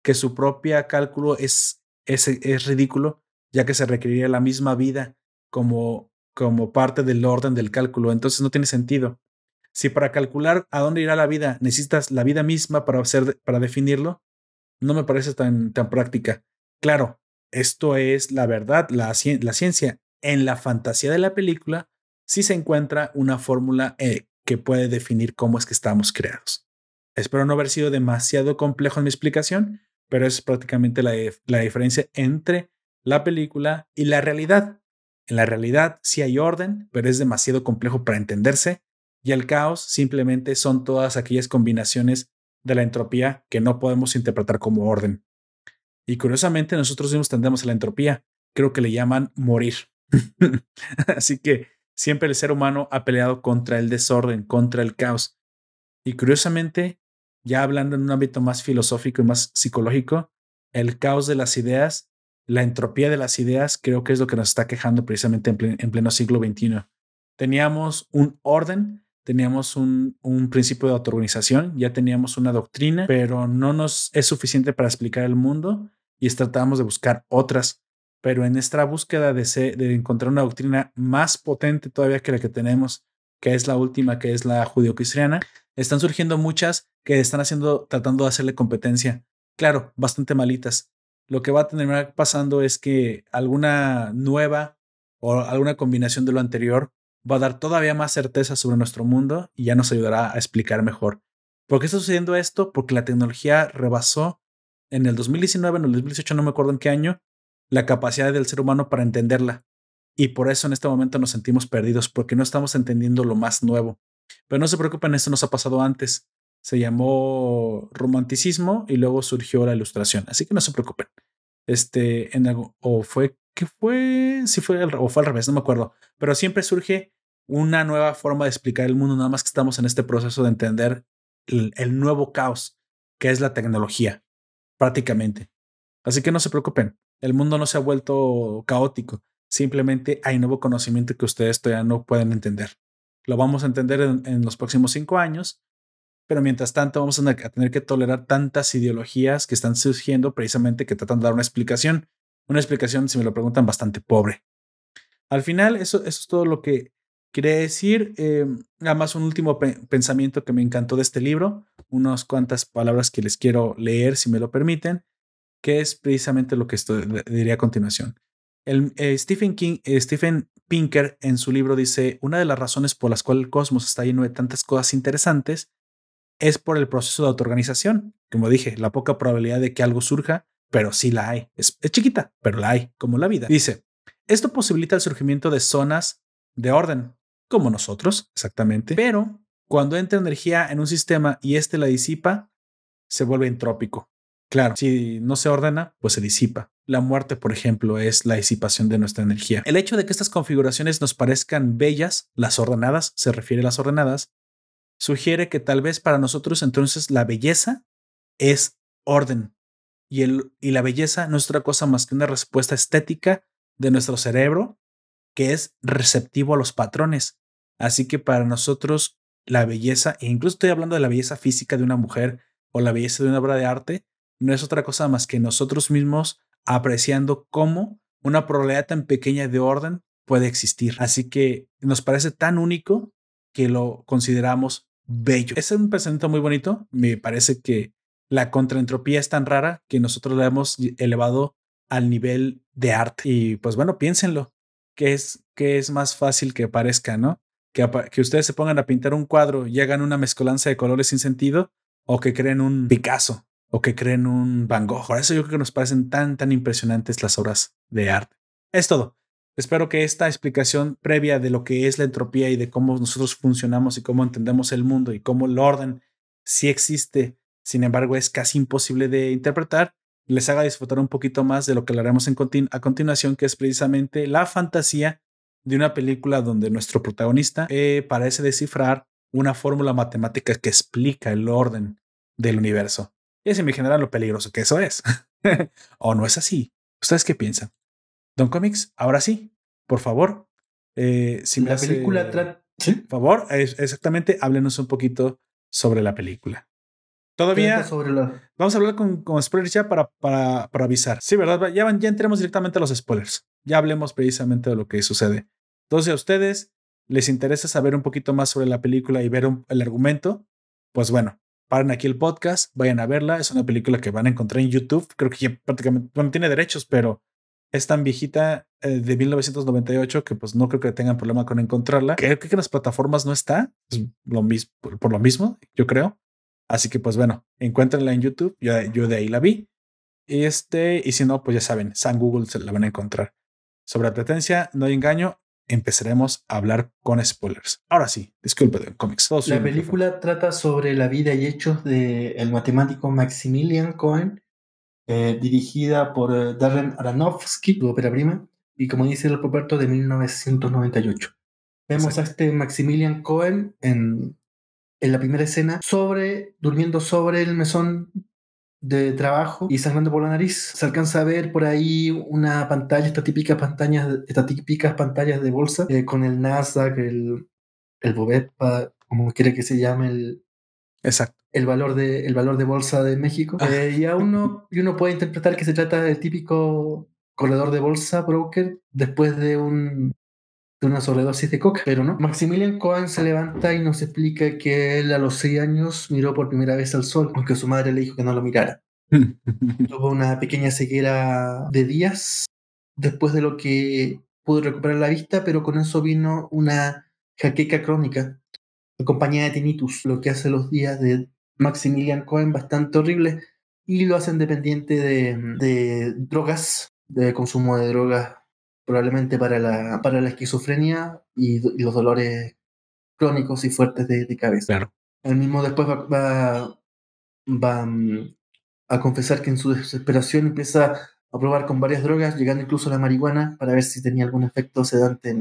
que su propia cálculo es, es, es ridículo ya que se requeriría la misma vida como, como parte del orden del cálculo. Entonces no tiene sentido. Si para calcular a dónde irá la vida necesitas la vida misma para, hacer, para definirlo, no me parece tan, tan práctica. Claro, esto es la verdad, la, ciencia. En la fantasía de la película sí se encuentra una fórmula eh, que puede definir cómo es que estamos creados. Espero no haber sido demasiado complejo en mi explicación, pero es prácticamente la, la diferencia entre la película y la realidad. En la realidad sí hay orden, pero es demasiado complejo para entenderse y el caos simplemente son todas aquellas combinaciones de la entropía que no podemos interpretar como orden. Y curiosamente nosotros mismos tendemos a la entropía, creo que le llaman morir. Así que siempre el ser humano ha peleado contra el desorden, contra el caos. Y curiosamente, ya hablando en un ámbito más filosófico y más psicológico, el caos de las ideas, la entropía de las ideas, creo que es lo que nos está quejando precisamente en, pleno siglo XXI. Teníamos un orden teníamos un, principio de autoorganización, ya teníamos una doctrina, pero no nos es suficiente para explicar el mundo y tratamos de buscar otras. Pero en esta búsqueda de, de encontrar una doctrina más potente todavía que la que tenemos, que es la última, que es la judio-cristiana, están surgiendo muchas que están haciendo, tratando de hacerle competencia. Claro, bastante malitas. Lo que va a terminar pasando es que alguna nueva o alguna combinación de lo anterior va a dar todavía más certeza sobre nuestro mundo y ya nos ayudará a explicar mejor. ¿Por qué está sucediendo esto? Porque la tecnología rebasó en el 2019, en el 2018, no me acuerdo en qué año, la capacidad del ser humano para entenderla. Y por eso en este momento nos sentimos perdidos, porque no estamos entendiendo lo más nuevo. Pero no se preocupen, esto nos ha pasado antes. Se llamó romanticismo y luego surgió la ilustración. Así que no se preocupen. Este, o fue que fue, si fue o fue al revés, no me acuerdo, pero siempre surge una nueva forma de explicar el mundo, nada más que estamos en este proceso de entender el, nuevo caos que es la tecnología, prácticamente. Así que no se preocupen, el mundo no se ha vuelto caótico, simplemente hay nuevo conocimiento que ustedes todavía no pueden entender. Lo vamos a entender en, los próximos cinco años, pero mientras tanto vamos a tener que tolerar tantas ideologías que están surgiendo precisamente que tratan de dar una explicación una explicación, si me lo preguntan, bastante pobre. Al final, eso, eso es todo lo que quería decir. Eh, nada más un último pensamiento que me encantó de este libro, unas cuantas palabras que les quiero leer, si me lo permiten, que es precisamente lo que estoy, diría a continuación. El, eh, Stephen King, eh, Stephen Pinker en su libro dice, una de las razones por las cuales el cosmos está lleno de tantas cosas interesantes es por el proceso de autoorganización. Como dije, la poca probabilidad de que algo surja pero sí la hay. Es, chiquita, pero la hay, como la vida. Dice, esto posibilita el surgimiento de zonas de orden, como nosotros, exactamente, pero cuando entra energía en un sistema y éste la disipa, se vuelve entrópico. Claro, si no se ordena, pues se disipa. La muerte, por ejemplo, es la disipación de nuestra energía. El hecho de que estas configuraciones nos parezcan bellas, las ordenadas, se refiere a las ordenadas, sugiere que tal vez para nosotros entonces la belleza es orden, y, el, y la belleza no es otra cosa más que una respuesta estética de nuestro cerebro que es receptivo a los patrones. Así que para nosotros la belleza, e incluso estoy hablando de la belleza física de una mujer o la belleza de una obra de arte, no es otra cosa más que nosotros mismos apreciando cómo una probabilidad tan pequeña de orden puede existir. Así que nos parece tan único que lo consideramos bello. Es un pensamiento muy bonito. Me parece que la contraentropía es tan rara que nosotros la hemos elevado al nivel de arte. Y pues bueno, piénsenlo, que es, es más fácil que parezca, ¿no? Que, que ustedes se pongan a pintar un cuadro y hagan una mezcolanza de colores sin sentido, o que creen un Picasso, o que creen un Van Gogh. Por eso yo creo que nos parecen tan, tan impresionantes las obras de arte. Es todo. Espero que esta explicación previa de lo que es la entropía y de cómo nosotros funcionamos y cómo entendemos el mundo y cómo el orden sí existe sin embargo es casi imposible de interpretar, les haga disfrutar un poquito más de lo que hablaremos en a continuación, que es precisamente la fantasía de una película donde nuestro protagonista eh, parece descifrar una fórmula matemática que explica el orden del universo. Y así me genera lo peligroso que eso es. ¿O no es así? ¿Ustedes qué piensan? Don Comics, ahora sí, por favor. Eh, si la película trata. Por favor, exactamente, háblenos un poquito sobre la película. Todavía sobre la... vamos a hablar con, con spoilers ya para, para, para, avisar. Sí, ¿verdad? Ya, ya entremos directamente a los spoilers. Ya hablemos precisamente de lo que sucede. Entonces, a ustedes les interesa saber un poquito más sobre la película y ver un, el argumento, pues bueno, paren aquí el podcast, vayan a verla. Es una película que van a encontrar en YouTube. Creo que ya prácticamente, bueno, tiene derechos, pero es tan viejita eh, de 1998 que pues no creo que tengan problema con encontrarla. Creo que en las plataformas no está, es lo mismo, por, por, lo mismo, yo creo. Así que pues bueno, encuéntrenla en YouTube, yo, yo de ahí la vi. Y este, y si no, pues ya saben, San Google se la van a encontrar. Sobre advertencia, no hay engaño, empezaremos a hablar con spoilers. Ahora sí, disculpe de cómics. La película trata sobre la vida y hechos del el matemático Maximilian Cohen, eh, dirigida por eh, Darren Aronofsky, su ópera prima, y como dice el Roberto, de 1998. Vemos a este Maximilian Cohen en, en la primera escena sobre, durmiendo sobre el mesón de trabajo y sangrando por la nariz. Se alcanza a ver por ahí una pantalla, estas típicas pantallas, estas típicas pantallas de bolsa eh, con el Nasdaq, el, el como quiere que se llame el, Exacto. El valor de, el valor de bolsa de México. Ah. Eh, y, a uno, y uno puede interpretar que se trata del típico corredor de bolsa, broker, después de un de una sobredosis de coca, pero no. Maximilian Cohen se levanta y nos explica que él a los seis años miró por primera vez al sol, aunque su madre le dijo que no lo mirara. Tuvo una pequeña ceguera de días después de lo que pudo recuperar la vista, pero con eso vino una jaqueca crónica acompañada de tinnitus, lo que hace los días de Maximilian Cohen bastante horrible y lo hacen dependiente de, de drogas, de consumo de drogas probablemente para la, para la esquizofrenia y, y los dolores crónicos y fuertes de, de cabeza. Claro. Él mismo después va, va, va um, a confesar que en su desesperación empieza a probar con varias drogas, llegando incluso a la marihuana, para ver si tenía algún efecto sedante en,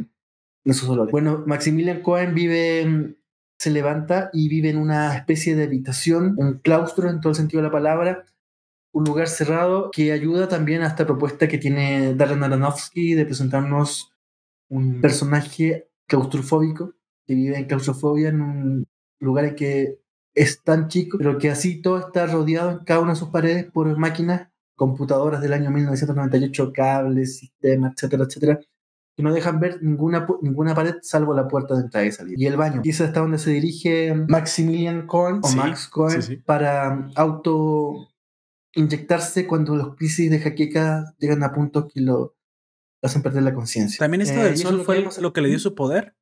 en esos dolores. Bueno, Maximilian Cohen vive, se levanta y vive en una especie de habitación, un claustro en todo el sentido de la palabra, un lugar cerrado que ayuda también a esta propuesta que tiene Darren Aronofsky de presentarnos un personaje claustrofóbico que vive en claustrofobia en un lugar en que es tan chico, pero que así todo está rodeado en cada una de sus paredes por máquinas, computadoras del año 1998, cables, sistemas, etcétera, etcétera, que no dejan ver ninguna, ninguna pared salvo la puerta de entrada y salida. Y el baño. Y es hasta donde se dirige Maximilian Cohen o Sí, Max Cohen sí, sí. para auto inyectarse cuando los crisis de jaqueca llegan a puntos que lo hacen perder la conciencia. También esto Eh, del y eso sol fue vemos- lo que le dio su poder.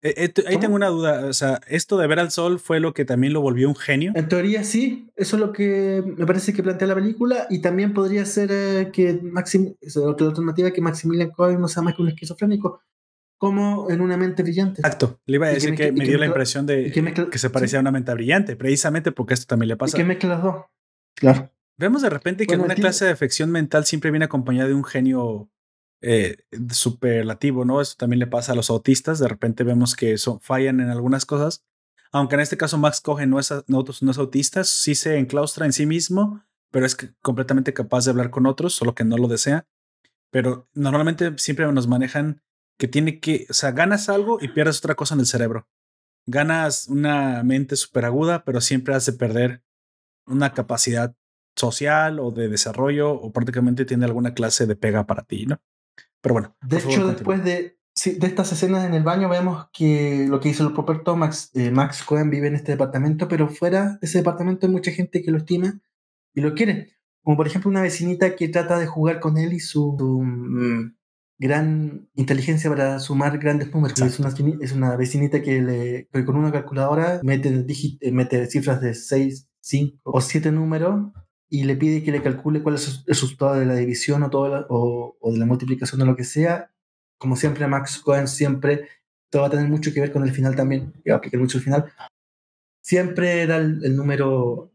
Eh, eh, ahí ¿Cómo? tengo una duda. O sea, esto de ver al sol fue lo que también lo volvió un genio. En teoría sí, eso es lo que me parece que plantea la película y también podría ser eh, que Maxim, otra alternativa que Maximilian Cohen no sea más que un esquizofrénico, como en una mente brillante. Exacto. Le iba a Y que decir me- que y me que dio la impresión de y que mezcla- que se parecía a una mente brillante, precisamente porque esto también le Y pasa. que mezcla las dos. Claro. Vemos de repente que Bueno, una clase de afección mental siempre viene acompañada de un genio eh, superlativo, ¿no? Esto también le pasa a los autistas. De repente vemos que son, fallan en algunas cosas. Aunque en este caso Max Cohen no es, no, no es autista, sí se enclaustra en sí mismo, pero es que- completamente capaz de hablar con otros, solo que no lo desea. Pero normalmente siempre nos manejan que tiene que, o sea, ganas algo y pierdes otra cosa en el cerebro. Ganas una mente súper aguda, pero siempre has de perder una capacidad social o de desarrollo o prácticamente tiene alguna clase de pega para ti, ¿no? Pero bueno. De favor, hecho, continúa. después de, sí, de estas escenas en el baño, vemos que lo que hizo el Roberto, Max, eh, Max Cohen vive en este departamento, pero fuera de ese departamento hay mucha gente que lo estima y lo quiere. Como por ejemplo una vecinita que trata de jugar con él y su, su, mm, gran inteligencia para sumar grandes números. Es una, es una vecinita que, le, que con una calculadora mete, eh, mete cifras de 6, 5 o 7 números y le pide que le calcule cuál es el resultado de la división o, todo o, de la multiplicación o lo que sea. Como siempre, Max Cohen siempre, va a tener mucho que ver con el final también, va a aplicar mucho el final. Siempre da el, número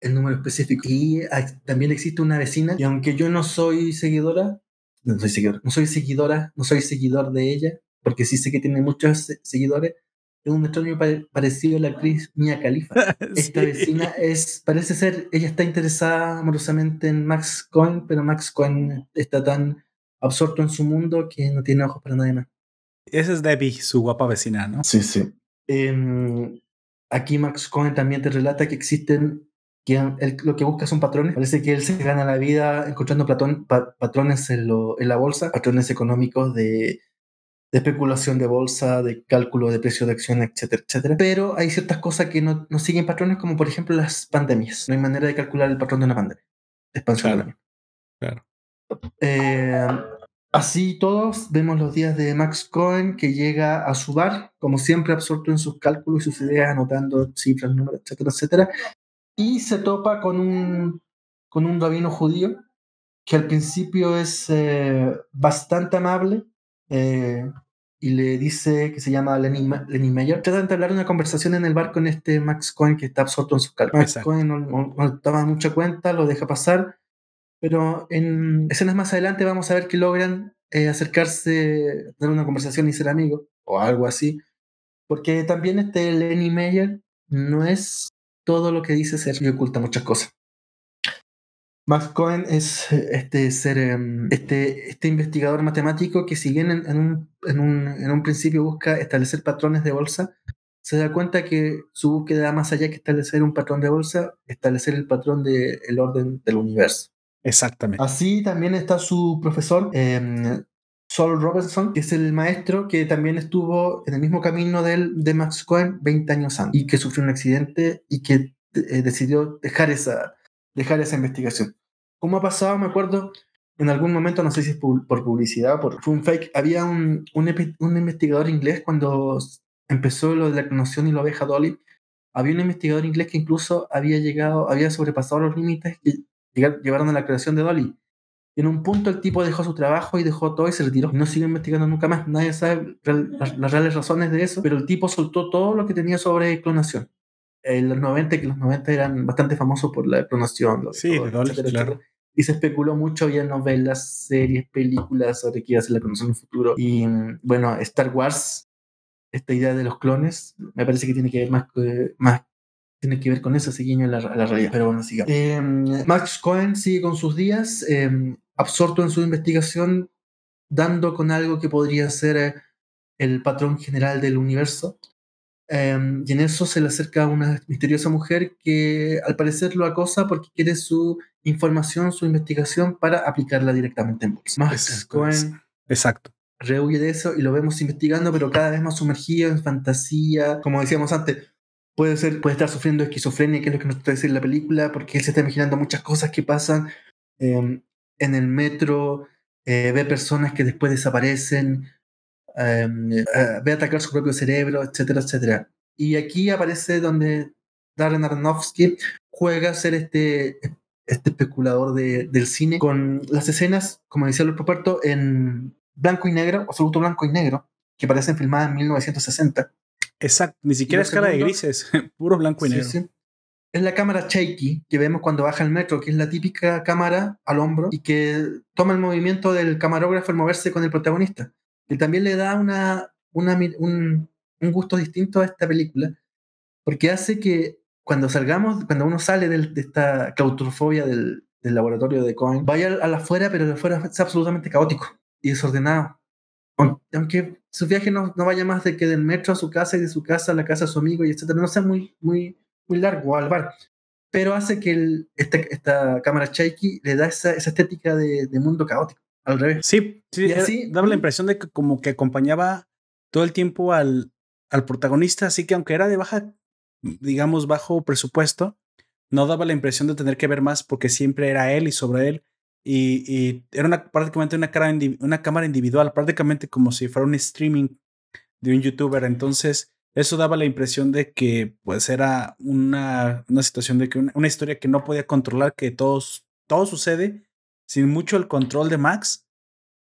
el número específico. Y también existe una vecina, y aunque yo no soy seguidora, no soy seguidora, no soy seguidora, no soy seguidor de ella, porque sí sé que tiene muchos se- seguidores, es un extraño pare- parecido a la actriz Mia Khalifa. Esta Sí. vecina es, parece ser, ella está interesada amorosamente en Max Cohen, pero Max Cohen está tan absorto en su mundo que no tiene ojos para nadie más. Esa es Debbie, su guapa vecina, ¿no? Sí, sí. aquí Max Cohen también te relata que existen que lo que busca son patrones. Parece que él se gana la vida encontrando patrones en, en, la bolsa, patrones económicos de, de, especulación de bolsa, de cálculo de precio de acción, etcétera, etcétera. Pero hay ciertas cosas que no, no, siguen patrones, como por ejemplo las pandemias. No hay manera de calcular el patrón de una pandemia. Expansión claro. Claro. Eh, así todos vemos los días de Max Cohen que llega a su bar, como siempre absorto en sus cálculos y sus ideas, anotando cifras, números, etcétera, etcétera y se topa con un, con un rabino judío que al principio es eh, bastante amable eh, y le dice que se llama Lenny, Lenny Meyer. Trata de entablar una conversación en el bar con este Max Cohen que está absorto en sus cálculos. Max Cohen no, no, toma mucha cuenta, lo deja pasar, pero en escenas más adelante vamos a ver que logran eh, acercarse, tener una conversación y ser amigos, o algo así, porque también este Lenny Meyer no es todo lo que dice ser y oculta muchas cosas. Max Cohen es este ser, em, este, este investigador matemático que si bien en, un, en, un, en, un, principio busca establecer patrones de bolsa, se da cuenta que su búsqueda más allá que establecer un patrón de bolsa, establecer el patrón del el orden del universo. Exactamente. Así también está su profesor, eh, Saul Robinson, que es el maestro que también estuvo en el mismo camino de, de Max Cohen 20 años antes y que sufrió un accidente y que eh, decidió dejar esa, dejar esa investigación. ¿Cómo ha pasado? Me acuerdo en algún momento, no sé si es por, publicidad, por, fue un fake, había un, un, investigador inglés cuando empezó lo de la clonación y la oveja Dolly, había un investigador inglés que incluso había llegado, había sobrepasado los límites que llevaron a la creación de Dolly en un punto el tipo dejó su trabajo y dejó todo y se retiró. No sigue investigando nunca más. Nadie sabe las, reales razones de eso, pero el tipo soltó todo lo que tenía sobre clonación. En los 90, que los 90 eran bastante famosos por la clonación. Sí, claro. Y se especuló mucho, había novelas, series, películas sobre qué iba a ser la clonación en el futuro. Y bueno, Star Wars, esta idea de los clones, me parece que tiene que ver más, más tiene que ver con ese seguiño a la, la, realidad. Pero bueno, sigamos. Eh, Max Cohen sigue con sus días. Eh, absorto en su investigación, dando con algo que podría ser eh, el patrón general del universo. Em, y en eso se le acerca una misteriosa mujer que al parecer lo acosa porque quiere su información, su investigación para aplicarla directamente en bolsa. Max Cohen Exacto. rehuye de eso y lo vemos investigando, pero cada vez más sumergido en fantasía. Como decíamos antes, puede, ser, puede estar sufriendo esquizofrenia, que es lo que nos trata decir la película, porque él se está imaginando muchas cosas que pasan. Eh, en el metro, eh, ve personas que después desaparecen, em, eh, ve atacar su propio cerebro, etcétera, etcétera. Y aquí aparece donde Darren Aronofsky juega a ser este, este especulador de, del cine con las escenas, como decía Luis Properto, en blanco y negro, absoluto blanco y negro, que parecen filmadas en 1960. Exacto, ni siquiera escala de grises, puro blanco y negro. Sí, sí es la cámara shaky que vemos cuando baja el metro, que es la típica cámara al hombro y que toma el movimiento del camarógrafo al moverse con el protagonista. Que también le da una, una un, un, gusto distinto a esta película, porque hace que cuando salgamos, cuando uno sale de, esta claustrofobia del, del, laboratorio de Cohen, vaya a la afuera, pero de afuera es absolutamente caótico y desordenado. Aunque su viaje no, no, vaya más de que del metro a su casa y de su casa a la casa de su amigo y etcétera, no sea muy, muy, muy largo al bar, pero hace que el, este, esta cámara shaky le da esa, esa estética de, de, mundo caótico, al revés. Sí, sí, así, daba la impresión de que como que acompañaba todo el tiempo al, al protagonista, así que aunque era de baja, digamos, bajo presupuesto, no daba la impresión de tener que ver más porque siempre era él y sobre él. Y, y era una, prácticamente una, cara una cámara individual, prácticamente como si fuera un streaming de un youtuber. Entonces, eso daba la impresión de que pues era una, una situación de que una, historia que no podía controlar, que todos, todo sucede sin mucho el control de Max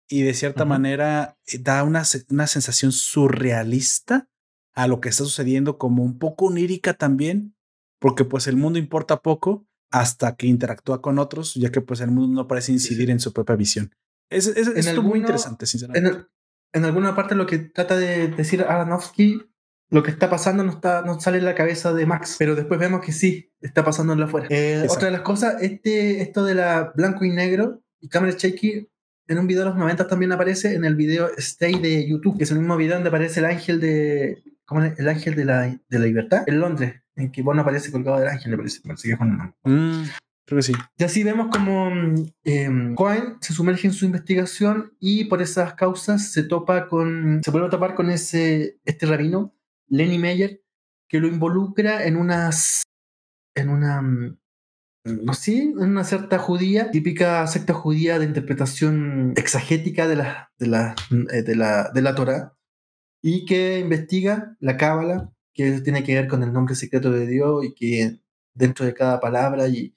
y de cierta manera eh, da una, una sensación surrealista a lo que está sucediendo, como un poco onírica también, porque pues el mundo importa poco hasta que interactúa con otros, ya que pues el mundo no parece incidir en su propia visión. Es, es, es muy interesante, sinceramente. En, en, alguna parte lo que trata de decir Aronofsky lo que está pasando no, está, no sale en la cabeza de Max, pero después vemos que sí, está pasando en la afuera. Eh, otra de las cosas, este, esto de la blanco y negro y cámara shaky, en un video de los 90 también aparece en el video Stay de YouTube, que es el mismo video donde aparece el ángel de, ¿cómo es? El ángel de la, de la libertad en Londres. en que Bond aparece colgado del ángel, me parece, me parece que es Hernández. Mm, creo que sí. Y así vemos como eh, Cohen se sumerge en su investigación y por esas causas se topa con, se vuelve a topar con ese, este rabino, Lenny Meyer, que lo involucra en unas, en una, mm, no sé, en una secta judía, típica secta judía de interpretación exagética de la, de la, eh, de la, de la Torah, y que investiga la cábala, que tiene que ver con el nombre secreto de Dios y que dentro de cada palabra y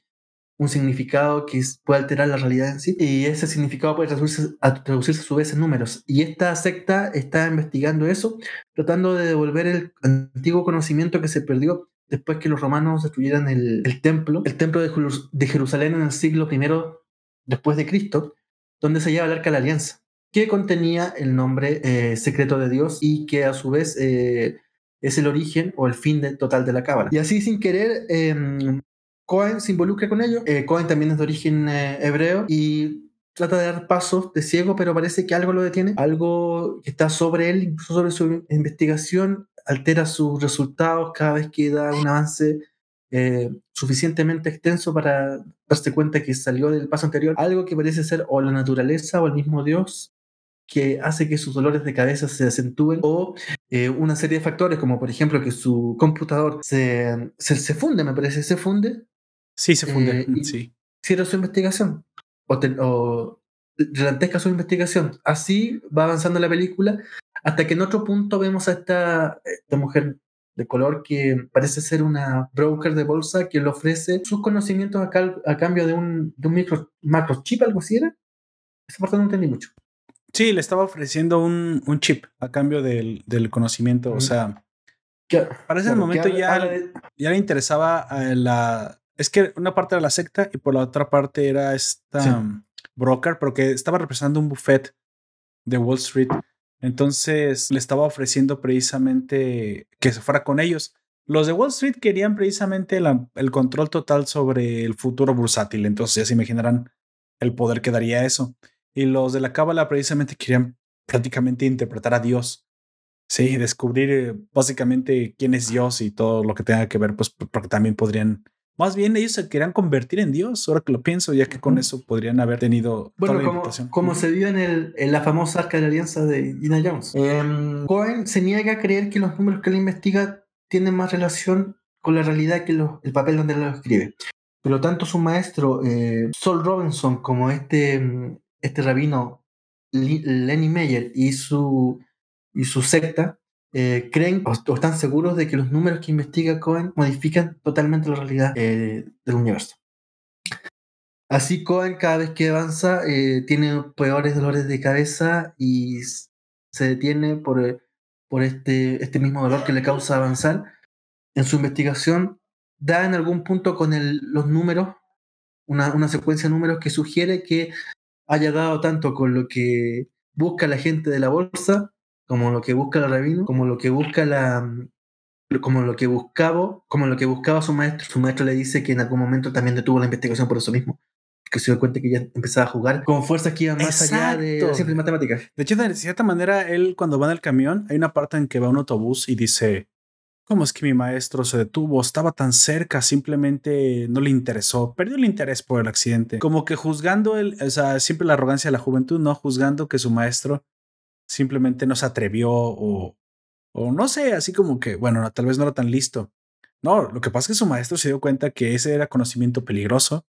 un significado que puede alterar la realidad en sí. Y ese significado puede traducirse a, traducirse a su vez en números. Y esta secta está investigando eso, tratando de devolver el antiguo conocimiento que se perdió después que los romanos destruyeran el, el templo, el templo de, de, Jerusalén en el siglo I después de Cristo, donde se lleva el arca de la alianza, que contenía el nombre eh, secreto de Dios y que a su vez eh, es el origen o el fin de, total de la cábala. Y así sin querer, eh, Cohen se involucra con ello. Eh, Cohen también es de origen eh, hebreo y trata de dar pasos de ciego, pero parece que algo lo detiene, algo que está sobre él, incluso sobre su investigación, altera sus resultados cada vez que da un avance eh, suficientemente extenso para darse cuenta que salió del paso anterior, algo que parece ser o la naturaleza o el mismo Dios que hace que sus dolores de cabeza se acentúen o una serie de factores como por ejemplo que su computador se, se funde, me parece, se funde. Sí, se funde, eh, sí. Cierra su investigación o, te, o relantezca su investigación. Así va avanzando la película hasta que en otro punto vemos a esta, esta mujer de color que parece ser una broker de bolsa que le ofrece sus conocimientos a, cal, a cambio de un, de un micro, macrochip, algo así era. Esa parte no entendí mucho. Sí, le estaba ofreciendo un, un chip a cambio del, del conocimiento. O sea, Claro, para ese claro, momento que ya, de- ya le interesaba a la. Es que una parte era la secta y por la otra parte era esta Sí. um, broker, pero que estaba representando un buffet de Wall Street. Entonces le estaba ofreciendo precisamente que se fuera con ellos. Los de Wall Street querían precisamente la- el control total sobre el futuro bursátil. Entonces ya se imaginarán el poder que daría eso. Y los de la Cábala precisamente querían prácticamente interpretar a Dios. Sí, descubrir eh, básicamente quién es Dios y todo lo que tenga que ver, pues porque también podrían, más bien ellos se querían convertir en Dios, ahora que lo pienso, ya que con eso podrían haber tenido Bueno, toda la como, interpretación. como se vio en, el, en la famosa arca de la alianza de Gina Jones. Em, Cohen se niega a creer que los números que él investiga tienen más relación con la realidad que los- el papel donde él los escribe. Por lo tanto, su maestro, eh, Sol Robinson, como este, este rabino Lenny Meyer y su, y su secta, eh, creen o, están seguros de que los números que investiga Cohen modifican totalmente la realidad eh, del universo. Así Cohen cada vez que avanza eh, tiene peores dolores de cabeza y se detiene por, por este, este mismo dolor que le causa avanzar. En su investigación da en algún punto con los números, una, una secuencia de números que sugiere que haya dado tanto con lo que busca la gente de la bolsa, como lo que busca el rabino, como lo que busca la como lo que buscaba, como lo que buscaba su maestro. Su maestro le dice que en algún momento también detuvo la investigación por eso mismo. Que se dio cuenta que ya empezaba a jugar con fuerzas que iban más allá de simples matemáticas. De hecho, de cierta manera, él cuando va en el camión, hay una parte en que va un autobús y dice, ¿cómo es que mi maestro se detuvo? Estaba tan cerca, simplemente no le interesó, perdió el interés por el accidente. Como que juzgando, el, o sea, siempre la arrogancia de la juventud, ¿no? Juzgando que su maestro simplemente no se atrevió o, o no sé, así como que, bueno, no, tal vez no era tan listo. No, lo que pasa es que su maestro se dio cuenta que ese era conocimiento peligroso,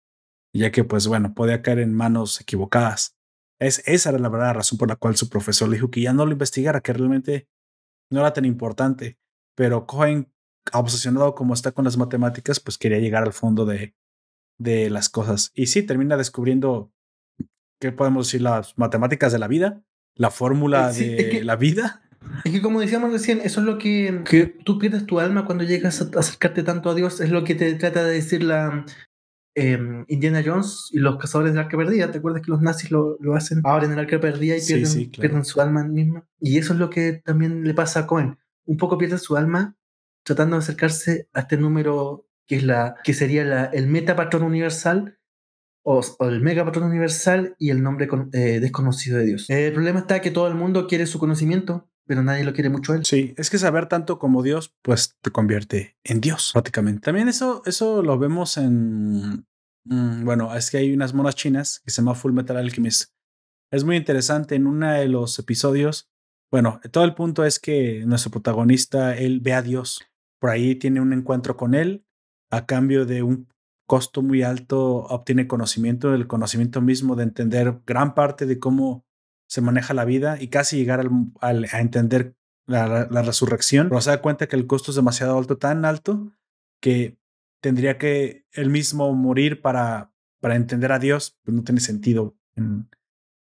ya que, pues bueno, podía caer en manos equivocadas. Es, esa era la verdadera razón por la cual su profesor le dijo que ya no lo investigara, que realmente no era tan importante. Pero Cohen, obsesionado como está con las matemáticas, pues quería llegar al fondo de, de las cosas. Y sí, termina descubriendo, ¿qué podemos decir? Las matemáticas de la vida, la fórmula Eh, sí, de es que- la vida. Es que como decíamos recién, eso es lo que, que tú pierdes tu alma cuando llegas a acercarte tanto a Dios, es lo que te trata de decir la em, Indiana Jones y los cazadores del arca perdida. ¿Te acuerdas que los nazis lo, lo hacen ahora en el arca perdida y Sí, pierden, sí, claro. pierden su alma misma? Y eso es lo que también le pasa a Cohen. Un poco pierde su alma tratando de acercarse a este número que, es la, que sería la, el metapatrón universal o, el megapatrón universal y el nombre eh, desconocido de Dios. El problema está que todo el mundo quiere su conocimiento pero nadie lo quiere mucho él. Sí, es que saber tanto como Dios, pues te convierte en Dios, prácticamente. También eso, eso lo vemos en. Mm, bueno, es que hay unas monas chinas que se llama Full Metal Alchemist. Es muy interesante. En uno de los episodios, bueno, todo el punto es que nuestro protagonista, él ve a Dios. Por ahí tiene un encuentro con él. A cambio de un costo muy alto, obtiene conocimiento, del conocimiento mismo de entender gran parte de cómo se maneja la vida y casi llegar al, a entender la, resurrección, pero se da cuenta que el costo es demasiado alto, tan alto que tendría que él mismo morir para, para entender a Dios, pues no tiene sentido en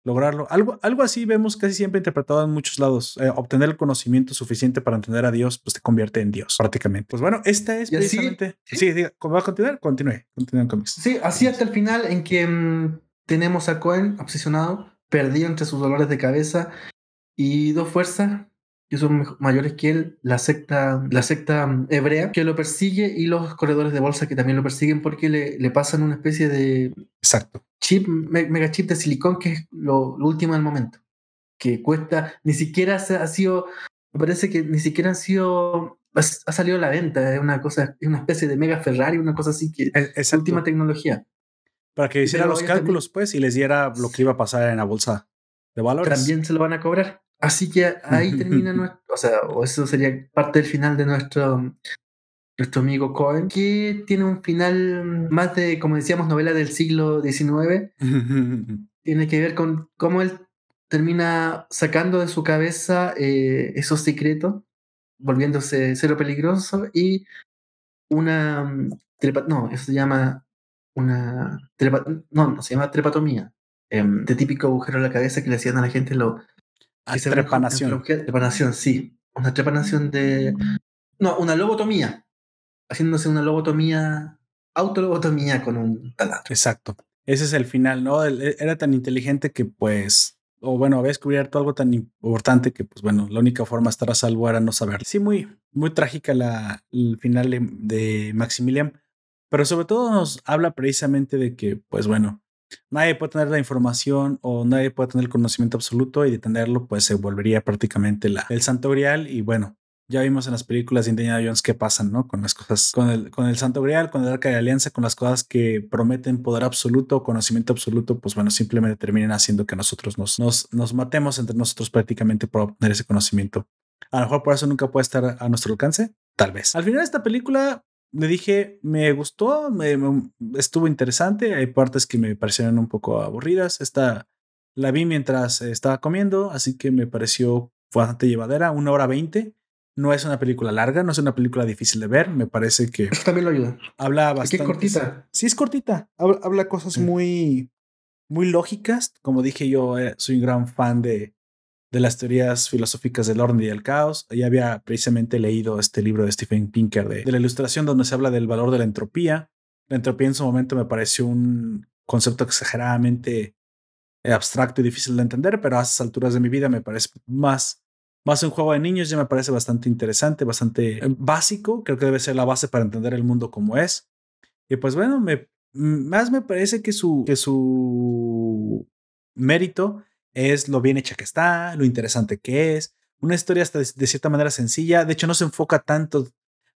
lograrlo. Algo, algo así vemos casi siempre interpretado en muchos lados. Eh, obtener el conocimiento suficiente para entender a Dios, pues te convierte en Dios prácticamente. Pues bueno, esta es precisamente... sí, sí, ¿va a continuar? Continúe, continúe con Sí, así hasta el final en que mm, tenemos a Cohen obsesionado perdido entre sus dolores de cabeza y dos fuerzas que son mayores que él, la secta, la secta mm, hebrea, que lo persigue y los corredores de bolsa que también lo persiguen porque le, le pasan una especie de Exacto. chip, mega chip de silicón que es lo, último del momento, que cuesta, ni siquiera ha sido, me parece que ni siquiera ha sido, ha, salido a la venta, es una cosa, es una especie de mega Ferrari, una cosa así que es última tecnología. Para que hiciera los cálculos, pues, y les diera lo que iba a pasar en la bolsa de valores. También se lo van a cobrar. Así que ahí termina nuestro, o sea, o eso sería parte del final de nuestro, nuestro amigo Cohen, que tiene un final más de, como decíamos, novela del siglo XIX. tiene que ver con cómo él termina sacando de su cabeza eh, esos secretos, volviéndose cero peligroso y una... Mm, no, eso se llama una no, no se llama trepatomía, em, de típico agujero en la cabeza que le hacían a la gente lo trepanación. trepanación, sí, una trepanación de no, una lobotomía, haciéndose una lobotomía, autolobotomía con un taladro. Exacto. Ese es el final, ¿no? E, era tan inteligente que pues o bueno, había descubierto algo tan importante que, pues bueno, la única forma de estar a salvo era no saber. Sí, muy, muy trágica la, el final de, de Maximilian, pero sobre todo nos habla precisamente de que, pues bueno, nadie puede tener la información o nadie puede tener el conocimiento absoluto y de tenerlo, pues se volvería prácticamente la, el santo grial. Y bueno, ya vimos en las películas de Indiana Jones qué pasan, ¿no? Con las cosas, con el, con el santo grial, con el arca de alianza, con las cosas que prometen poder absoluto conocimiento absoluto, pues bueno, simplemente terminan haciendo que nosotros nos, nos, nos matemos entre nosotros prácticamente por obtener ese conocimiento. A lo mejor por eso nunca puede estar a nuestro alcance, tal vez. Al final de esta película le dije, me gustó, me, estuvo interesante. Hay partes que me parecieron un poco aburridas. Esta la vi mientras estaba comiendo, así que me pareció bastante llevadera. Una hora veinte. No es una película larga, no es una película difícil de ver. Me parece que. también lo ayuda. Habla bastante. Es cortita. Sí, es cortita. Habla, cosas muy, muy lógicas. Como dije, yo eh, soy un gran fan de, de las teorías filosóficas del orden y del caos. Ya había precisamente leído este libro de Stephen Pinker de, la ilustración donde se habla del valor de la entropía. La entropía en su momento me pareció un concepto exageradamente abstracto y difícil de entender, pero a esas alturas de mi vida me parece más, más un juego de niños, ya me parece bastante interesante, bastante eh, básico. Creo que debe ser la base para entender el mundo como es. Y pues bueno, más me parece que su, que su mérito es lo bien hecha que está, lo interesante que es. Una historia hasta de, cierta manera sencilla. De hecho, no se enfoca tanto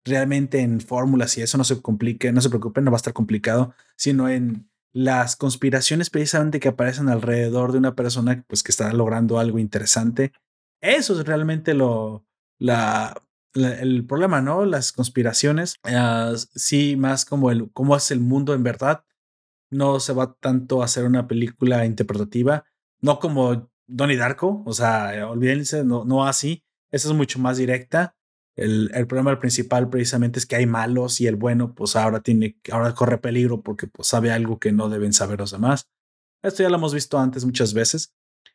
realmente en fórmulas y eso no se complique, no se preocupen, no va a estar complicado, sino en las conspiraciones precisamente que aparecen alrededor de una persona pues, que está logrando algo interesante. Eso es realmente lo, la, el problema, ¿no? Las conspiraciones, sí, más como el cómo es el mundo en verdad. No se va tanto a hacer una película interpretativa, no como Donnie Darko, o sea, eh, olvídense, no, no así. Esa es mucho más directa. El, el, problema principal precisamente es que hay malos y el bueno, pues ahora tiene, ahora corre peligro porque pues, sabe algo que no deben saber los demás. Esto ya lo hemos visto antes muchas veces.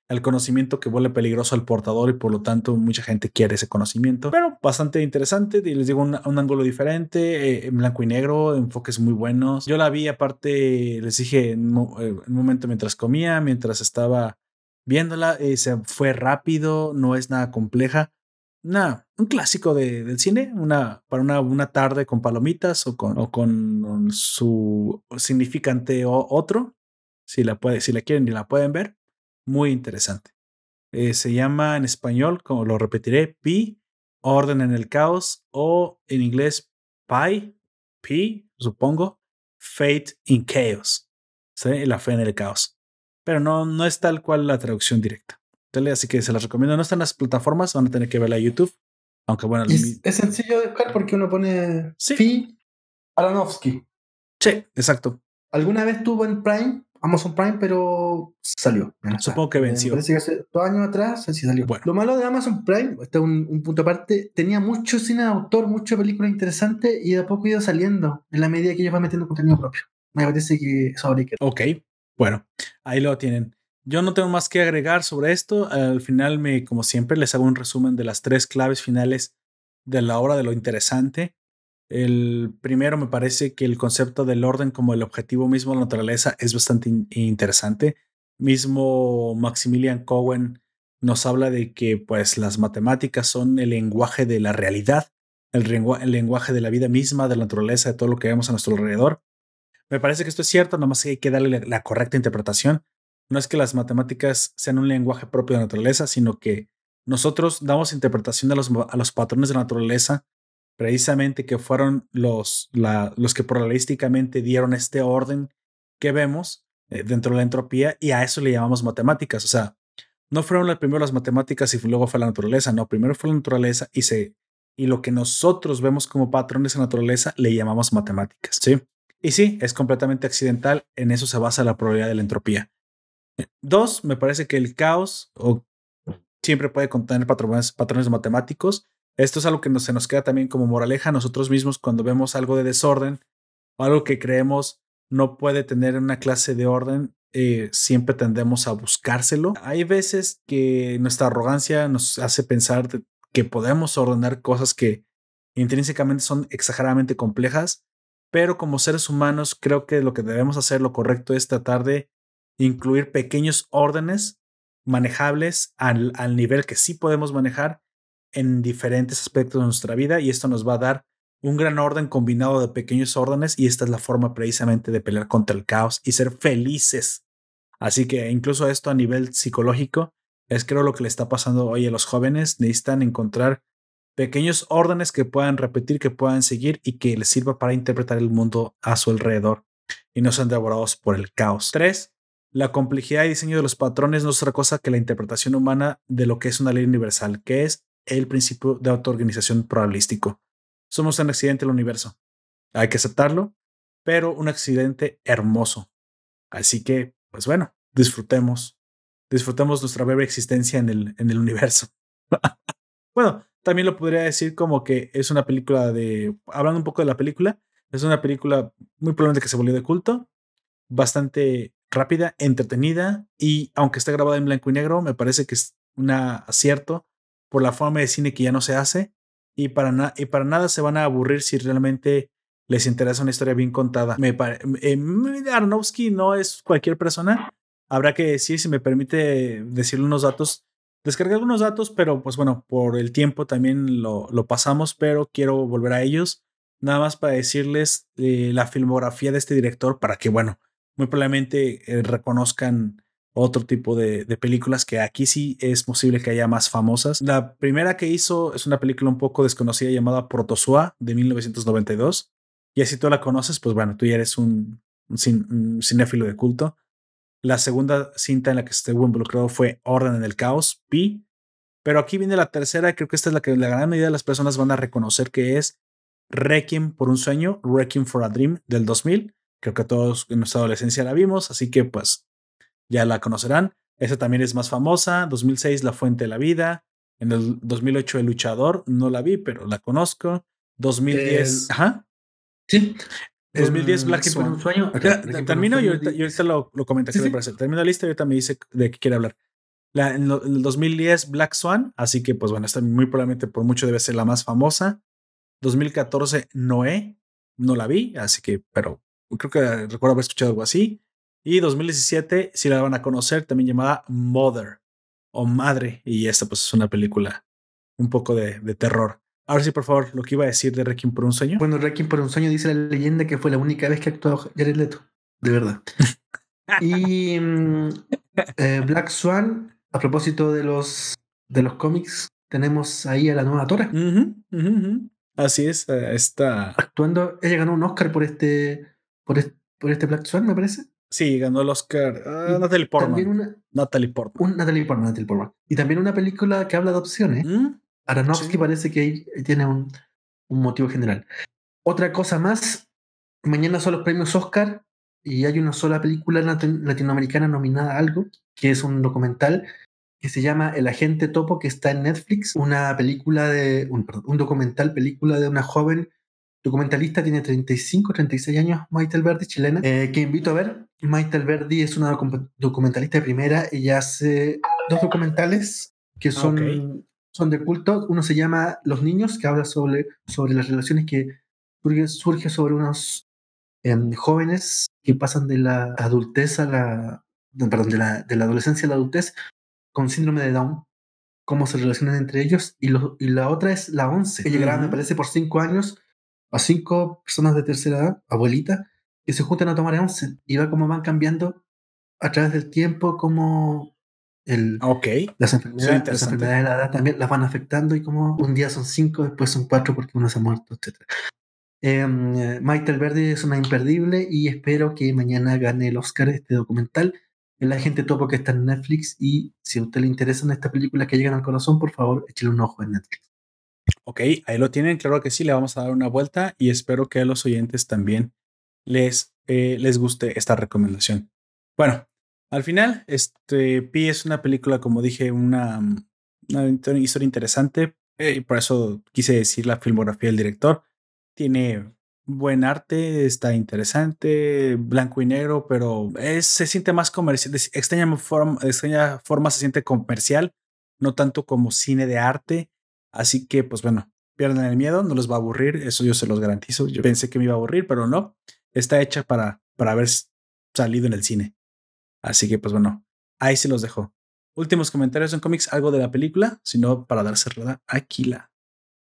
El conocimiento que vuelve peligroso al portador y por lo tanto mucha gente quiere ese conocimiento. Pero bastante interesante y les digo un, un ángulo diferente, eh, en blanco y negro, enfoques muy buenos. Yo la vi aparte, les dije en, eh, un momento mientras comía, mientras estaba viéndola, eh, se fue rápido, no es nada compleja. Nada, un clásico de, del cine, una, para una, una tarde con palomitas o con, o con su significante o otro, si la, puede, si la quieren y la pueden ver muy interesante. Eh, se llama en español, como lo repetiré, Pi, Orden en el Caos, o en inglés Pi, Pi, supongo, Fate in Chaos. ¿sí? La fe en el caos. Pero no, no es tal cual la traducción directa. Así que se las recomiendo. No están las plataformas, van a tener que verla en YouTube. Aunque bueno, es, es, sencillo de buscar porque uno pone sí. Pi Aronofsky. Sí, exacto. ¿Alguna vez tuvo en Prime Amazon Prime, pero salió. Supongo que venció. parece que hace dos años atrás sí salió. Bueno. Lo malo de Amazon Prime, este es un, punto aparte, tenía mucho cine de autor, mucha película interesante y de a poco iba saliendo en la medida que ellos van metiendo contenido propio. Me parece que eso habría que. Ok, bueno, ahí lo tienen. Yo no tengo más que agregar sobre esto. Al final, me, como siempre, les hago un resumen de las tres claves finales de la obra, de lo interesante. El primero me parece que el concepto del orden como el objetivo mismo de la naturaleza es bastante interesante. Mismo Maximilian Cohen nos habla de que pues las matemáticas son el lenguaje de la realidad, el, lenguaje de la vida misma, de la naturaleza, de todo lo que vemos a nuestro alrededor. Me parece que esto es cierto, nomás hay que darle la correcta interpretación. No es que las matemáticas sean un lenguaje propio de la naturaleza, sino que nosotros damos interpretación a los, a los patrones de la naturaleza precisamente que fueron los, los que probabilisticamente dieron este orden que vemos eh, dentro de la entropía y a eso le llamamos matemáticas. O sea, no fueron primero las matemáticas y luego fue la naturaleza, no, primero fue la naturaleza y, se, y lo que nosotros vemos como patrones de naturaleza le llamamos matemáticas, ¿sí? Y sí, es completamente accidental, en eso se basa la probabilidad de la entropía. Dos, me parece que el caos o siempre puede contener patrones, patrones matemáticos esto es algo que se nos queda también como moraleja nosotros mismos cuando vemos algo de desorden o algo que creemos no puede tener una clase de orden, eh, siempre tendemos a buscárselo. Hay veces que nuestra arrogancia nos hace pensar que podemos ordenar cosas que intrínsecamente son exageradamente complejas, pero como seres humanos creo que lo que debemos hacer, lo correcto es tratar de incluir pequeños órdenes manejables al, al nivel que sí podemos manejar en diferentes aspectos de nuestra vida y esto nos va a dar un gran orden combinado de pequeños órdenes y esta es la forma precisamente de pelear contra el caos y ser felices. Así que incluso esto a nivel psicológico es creo lo que le está pasando hoy a los jóvenes. Necesitan encontrar pequeños órdenes que puedan repetir, que puedan seguir y que les sirva para interpretar el mundo a su alrededor y no sean devorados por el caos. Tres, la complejidad y diseño de los patrones no es otra cosa que la interpretación humana de lo que es una ley universal, que es el principio de autoorganización probabilístico. Somos un accidente del universo. Hay que aceptarlo, pero un accidente hermoso. Así que, pues bueno, disfrutemos. Disfrutemos nuestra breve existencia en el, en el universo. bueno, también lo podría decir como que es una película de. Hablando un poco de la película, es una película muy probablemente que se volvió de culto, bastante rápida, entretenida y aunque está grabada en blanco y negro, me parece que es un acierto por la forma de cine que ya no se hace y para, y para nada se van a aburrir si realmente les interesa una historia bien contada. Me eh, Aronofsky no es cualquier persona. Habrá que decir, si me permite decirle unos datos, descargué algunos datos, pero pues bueno, por el tiempo también lo, lo pasamos, pero quiero volver a ellos. Nada más para decirles eh, la filmografía de este director para que, bueno, muy probablemente eh, reconozcan otro tipo de, películas que aquí sí es posible que haya más famosas. La primera que hizo es una película un poco desconocida llamada Protosua de 1992. Y así tú la conoces, pues bueno, tú ya eres un, cinéfilo de culto. La segunda cinta en la que estuvo involucrado fue Orden en el Caos, Pi. Pero aquí viene la tercera, creo que esta es la que la gran mayoría de las personas van a reconocer que es Requiem por un sueño, Requiem for a Dream del 2000. Creo que todos en nuestra adolescencia la vimos, así que pues ya la conocerán. Esa también es más famosa. 2006, La Fuente de la Vida. En el 2008, El Luchador. No la vi, pero la conozco. 2010. ajá. Sí. 2010, Black Swan. Sueño. termino y ahorita, lo, lo comenté. Termino la lista y ahorita me dice de qué quiere hablar. La, en, el 2010, Black Swan. Así que, pues bueno, esta muy probablemente por mucho debe ser la más famosa. 2014, Noé. No la vi, así que, pero creo que recuerdo haber escuchado algo así. Y 2017, si la van a conocer, también llamada Mother o Madre. Y esta pues es una película un poco de, terror. Ahora sí, por favor, lo que iba a decir de Requiem por un sueño. Bueno, Requiem por un sueño dice la leyenda que fue la única vez que actuó Jared Leto. De verdad. y mm, eh, Black Swan a propósito de los, de los cómics, tenemos ahí a la nueva Tora. Así es, eh, está actuando. Ella ganó un Oscar por este, por este, por este Black Swan, me parece. Sí, ganó el Oscar. Uh, Natalie Portman. Una, Natalie Portman. Un, Natalie Portman, Natalie Portman. Y también una película que habla de opciones. ¿Mm? Aronofsky parece que tiene un, un, motivo general. Otra cosa más, mañana son los premios Oscar y hay una sola película latinoamericana nominada a algo, que es un documental que se llama El agente topo, que está en Netflix, una película de, un, un documental, película de una joven documentalista, tiene 35, 36 años, Maite Verdi, chilena, eh, que invito a ver. Maite Verdi es una documentalista de primera, ella hace dos documentales que son, son de culto. Uno se llama Los Niños, que habla sobre, sobre las relaciones que surge, surge sobre unos em, jóvenes que pasan de la adultez a la, perdón, de la, de la adolescencia a la adultez con síndrome de Down, cómo se relacionan entre ellos. Y, lo, y la otra es la 11, que llegará, me parece, por cinco años a cinco personas de tercera edad, abuelitas, que se juntan a tomar once y va cómo van cambiando a través del tiempo, como el, las, enfermedades, las enfermedades de la edad también las van afectando y como un día son cinco, después son cuatro porque uno se ha muerto, etc. Eh, Maite Verde es una imperdible y espero que mañana gane el Oscar este documental. La gente topo que está en Netflix y si a usted le interesan estas películas que llegan al corazón, por favor, échale un ojo en Netflix. Ok, ahí lo tienen, claro que sí, le vamos a dar una vuelta y espero que a los oyentes también les, eh, les guste esta recomendación. Bueno, al final, este Pi es una película, como dije, una, historia interesante eh, y por eso quise decir la filmografía del director. Tiene buen arte, está interesante, blanco y negro, pero se siente más comercial, extraña extraña forma se siente comercial, no tanto como cine de arte Así que, pues bueno, pierden el miedo, no les va a aburrir, eso yo se los garantizo. Yo pensé que me iba a aburrir, pero no. Está hecha para, para haber salido en el cine. Así que, pues bueno, ahí se los dejo. Últimos comentarios en cómics, algo de la película, sino para dar cerrada aquí la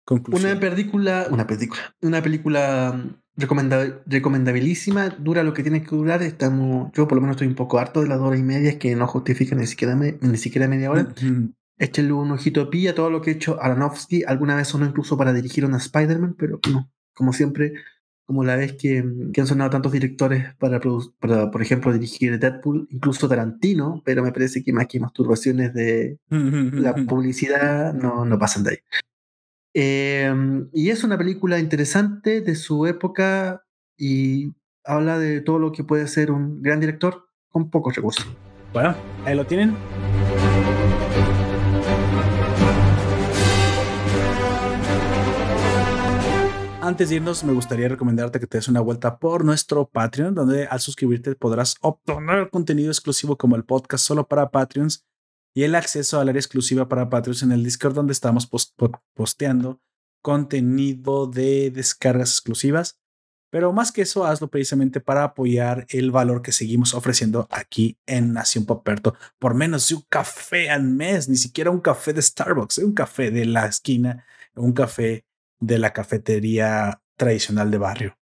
conclusión. Una película, una película, una película mm, recomendabilísima, dura lo que tiene que durar. Estamos, yo por lo menos estoy un poco harto de las horas y media que no justifican ni siquiera, ni siquiera media hora. Échenle un ojito a todo lo que ha hecho Aronofsky. Alguna vez sonó incluso para dirigir una Spider-Man, pero no. Como siempre, como la vez que, han sonado tantos directores para, para, por ejemplo, dirigir Deadpool, incluso Tarantino, pero me parece que más que masturbaciones de la publicidad no, no pasan de ahí. Em, y es una película interesante de su época y habla de todo lo que puede ser un gran director con pocos recursos. Bueno, ahí lo tienen. Antes de irnos, me gustaría recomendarte que te des una vuelta por nuestro Patreon, donde al suscribirte podrás obtener contenido exclusivo como el podcast solo para Patreons y el acceso al área exclusiva para Patreons en el Discord, donde estamos posteando contenido de descargas exclusivas. Pero más que eso, hazlo precisamente para apoyar el valor que seguimos ofreciendo aquí en Nación Poperto por menos de un café al mes, ni siquiera un café de Starbucks, un café de la esquina, un café de la cafetería tradicional de barrio.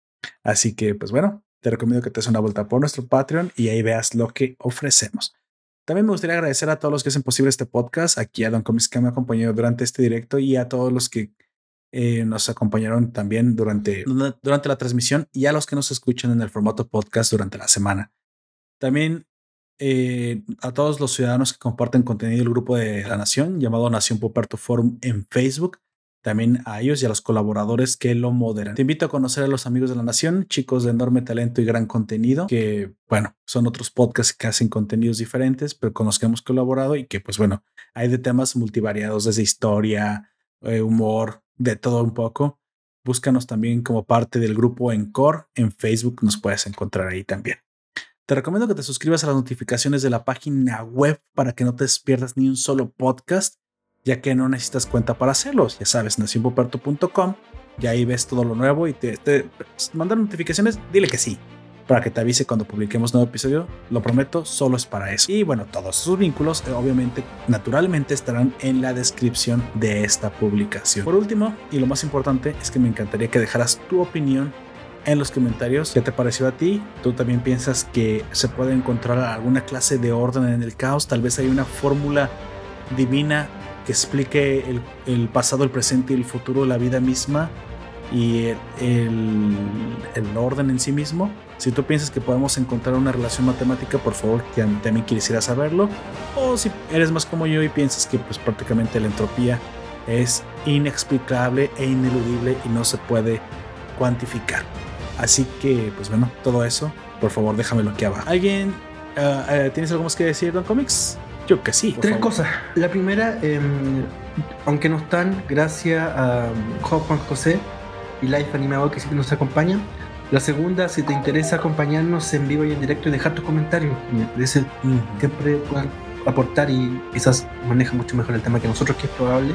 Así que, pues bueno, te recomiendo que te des una vuelta por nuestro Patreon y ahí veas lo que ofrecemos. También me gustaría agradecer a todos los que hacen posible este podcast, aquí a Don Comics que me acompañó durante este directo y a todos los que eh, nos acompañaron también durante, durante la transmisión y a los que nos escuchan en el formato podcast durante la semana. También eh, a todos los ciudadanos que comparten contenido del grupo de la Nación llamado Nación Poperto Forum en Facebook también a ellos y a los colaboradores que lo moderan. Te invito a conocer a los amigos de la nación, chicos de enorme talento y gran contenido, que bueno, son otros podcasts que hacen contenidos diferentes, pero con los que hemos colaborado y que pues bueno, hay de temas multivariados, desde historia, eh, humor, de todo un poco. Búscanos también como parte del grupo Encore en Facebook, nos puedes encontrar ahí también. Te recomiendo que te suscribas a las notificaciones de la página web para que no te pierdas ni un solo podcast ya que no necesitas cuenta para hacerlos. Ya sabes, nacionpoperto.com y ahí ves todo lo nuevo y te, te mandan notificaciones, dile que sí, para que te avise cuando publiquemos nuevo episodio. Lo prometo, solo es para eso. Y bueno, todos sus vínculos, eh, obviamente, naturalmente estarán en la descripción de esta publicación. Por último, y lo más importante, es que me encantaría que dejaras tu opinión en los comentarios qué te pareció a ti. ¿Tú también piensas que se puede encontrar alguna clase de orden en el caos? Tal vez hay una fórmula divina que explique el, pasado, el presente y el futuro la vida misma y el, orden en sí mismo. Si tú piensas que podemos encontrar una relación matemática, por favor, también quisiera saberlo. O si eres más como yo y piensas que pues prácticamente la entropía es inexplicable e ineludible y no se puede cuantificar. Así que, pues bueno, todo eso, por favor, déjamelo aquí abajo. ¿Alguien uh, tienes algo más que decir, Don Comics? Yo que sí. Tres cosas. La primera, em, aunque no están, gracias a Juan José y Life Animado que siempre nos acompañan. La segunda, si te interesa acompañarnos en vivo y en directo y dejar tus comentarios, me parece siempre puedan aportar y quizás maneja mucho mejor el tema que nosotros, que es probable.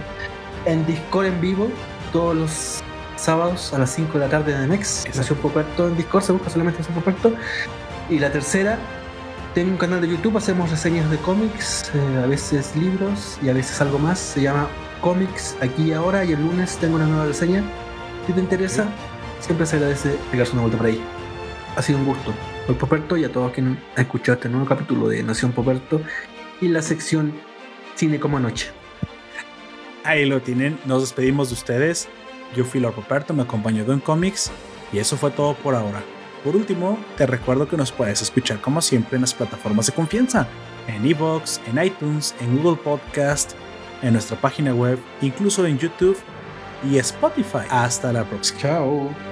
En Discord en vivo, todos los sábados a las 5 de la tarde de Next. Nación Poperto en Discord, se busca solamente Nación Poperto. Y la tercera, tengo un canal de YouTube, hacemos reseñas de cómics, eh, a veces libros y a veces algo más. Se llama Comics aquí y ahora y el lunes tengo una nueva reseña si te interesa, siempre se agradece pegarse una vuelta por ahí. Ha sido un gusto. Soy Poperto y a todos quienes han escuchado este nuevo capítulo de Nación Poperto y la sección Cine como Anoche. Ahí lo tienen, nos despedimos de ustedes. Yo fui Lord Poperto, me acompañó en Comics y eso fue todo por ahora. Por último, te recuerdo que nos puedes escuchar como siempre en las plataformas de confianza, en Evox, en iTunes, en Google Podcast, en nuestra página web, incluso en YouTube y Spotify. Hasta la próxima. Chao.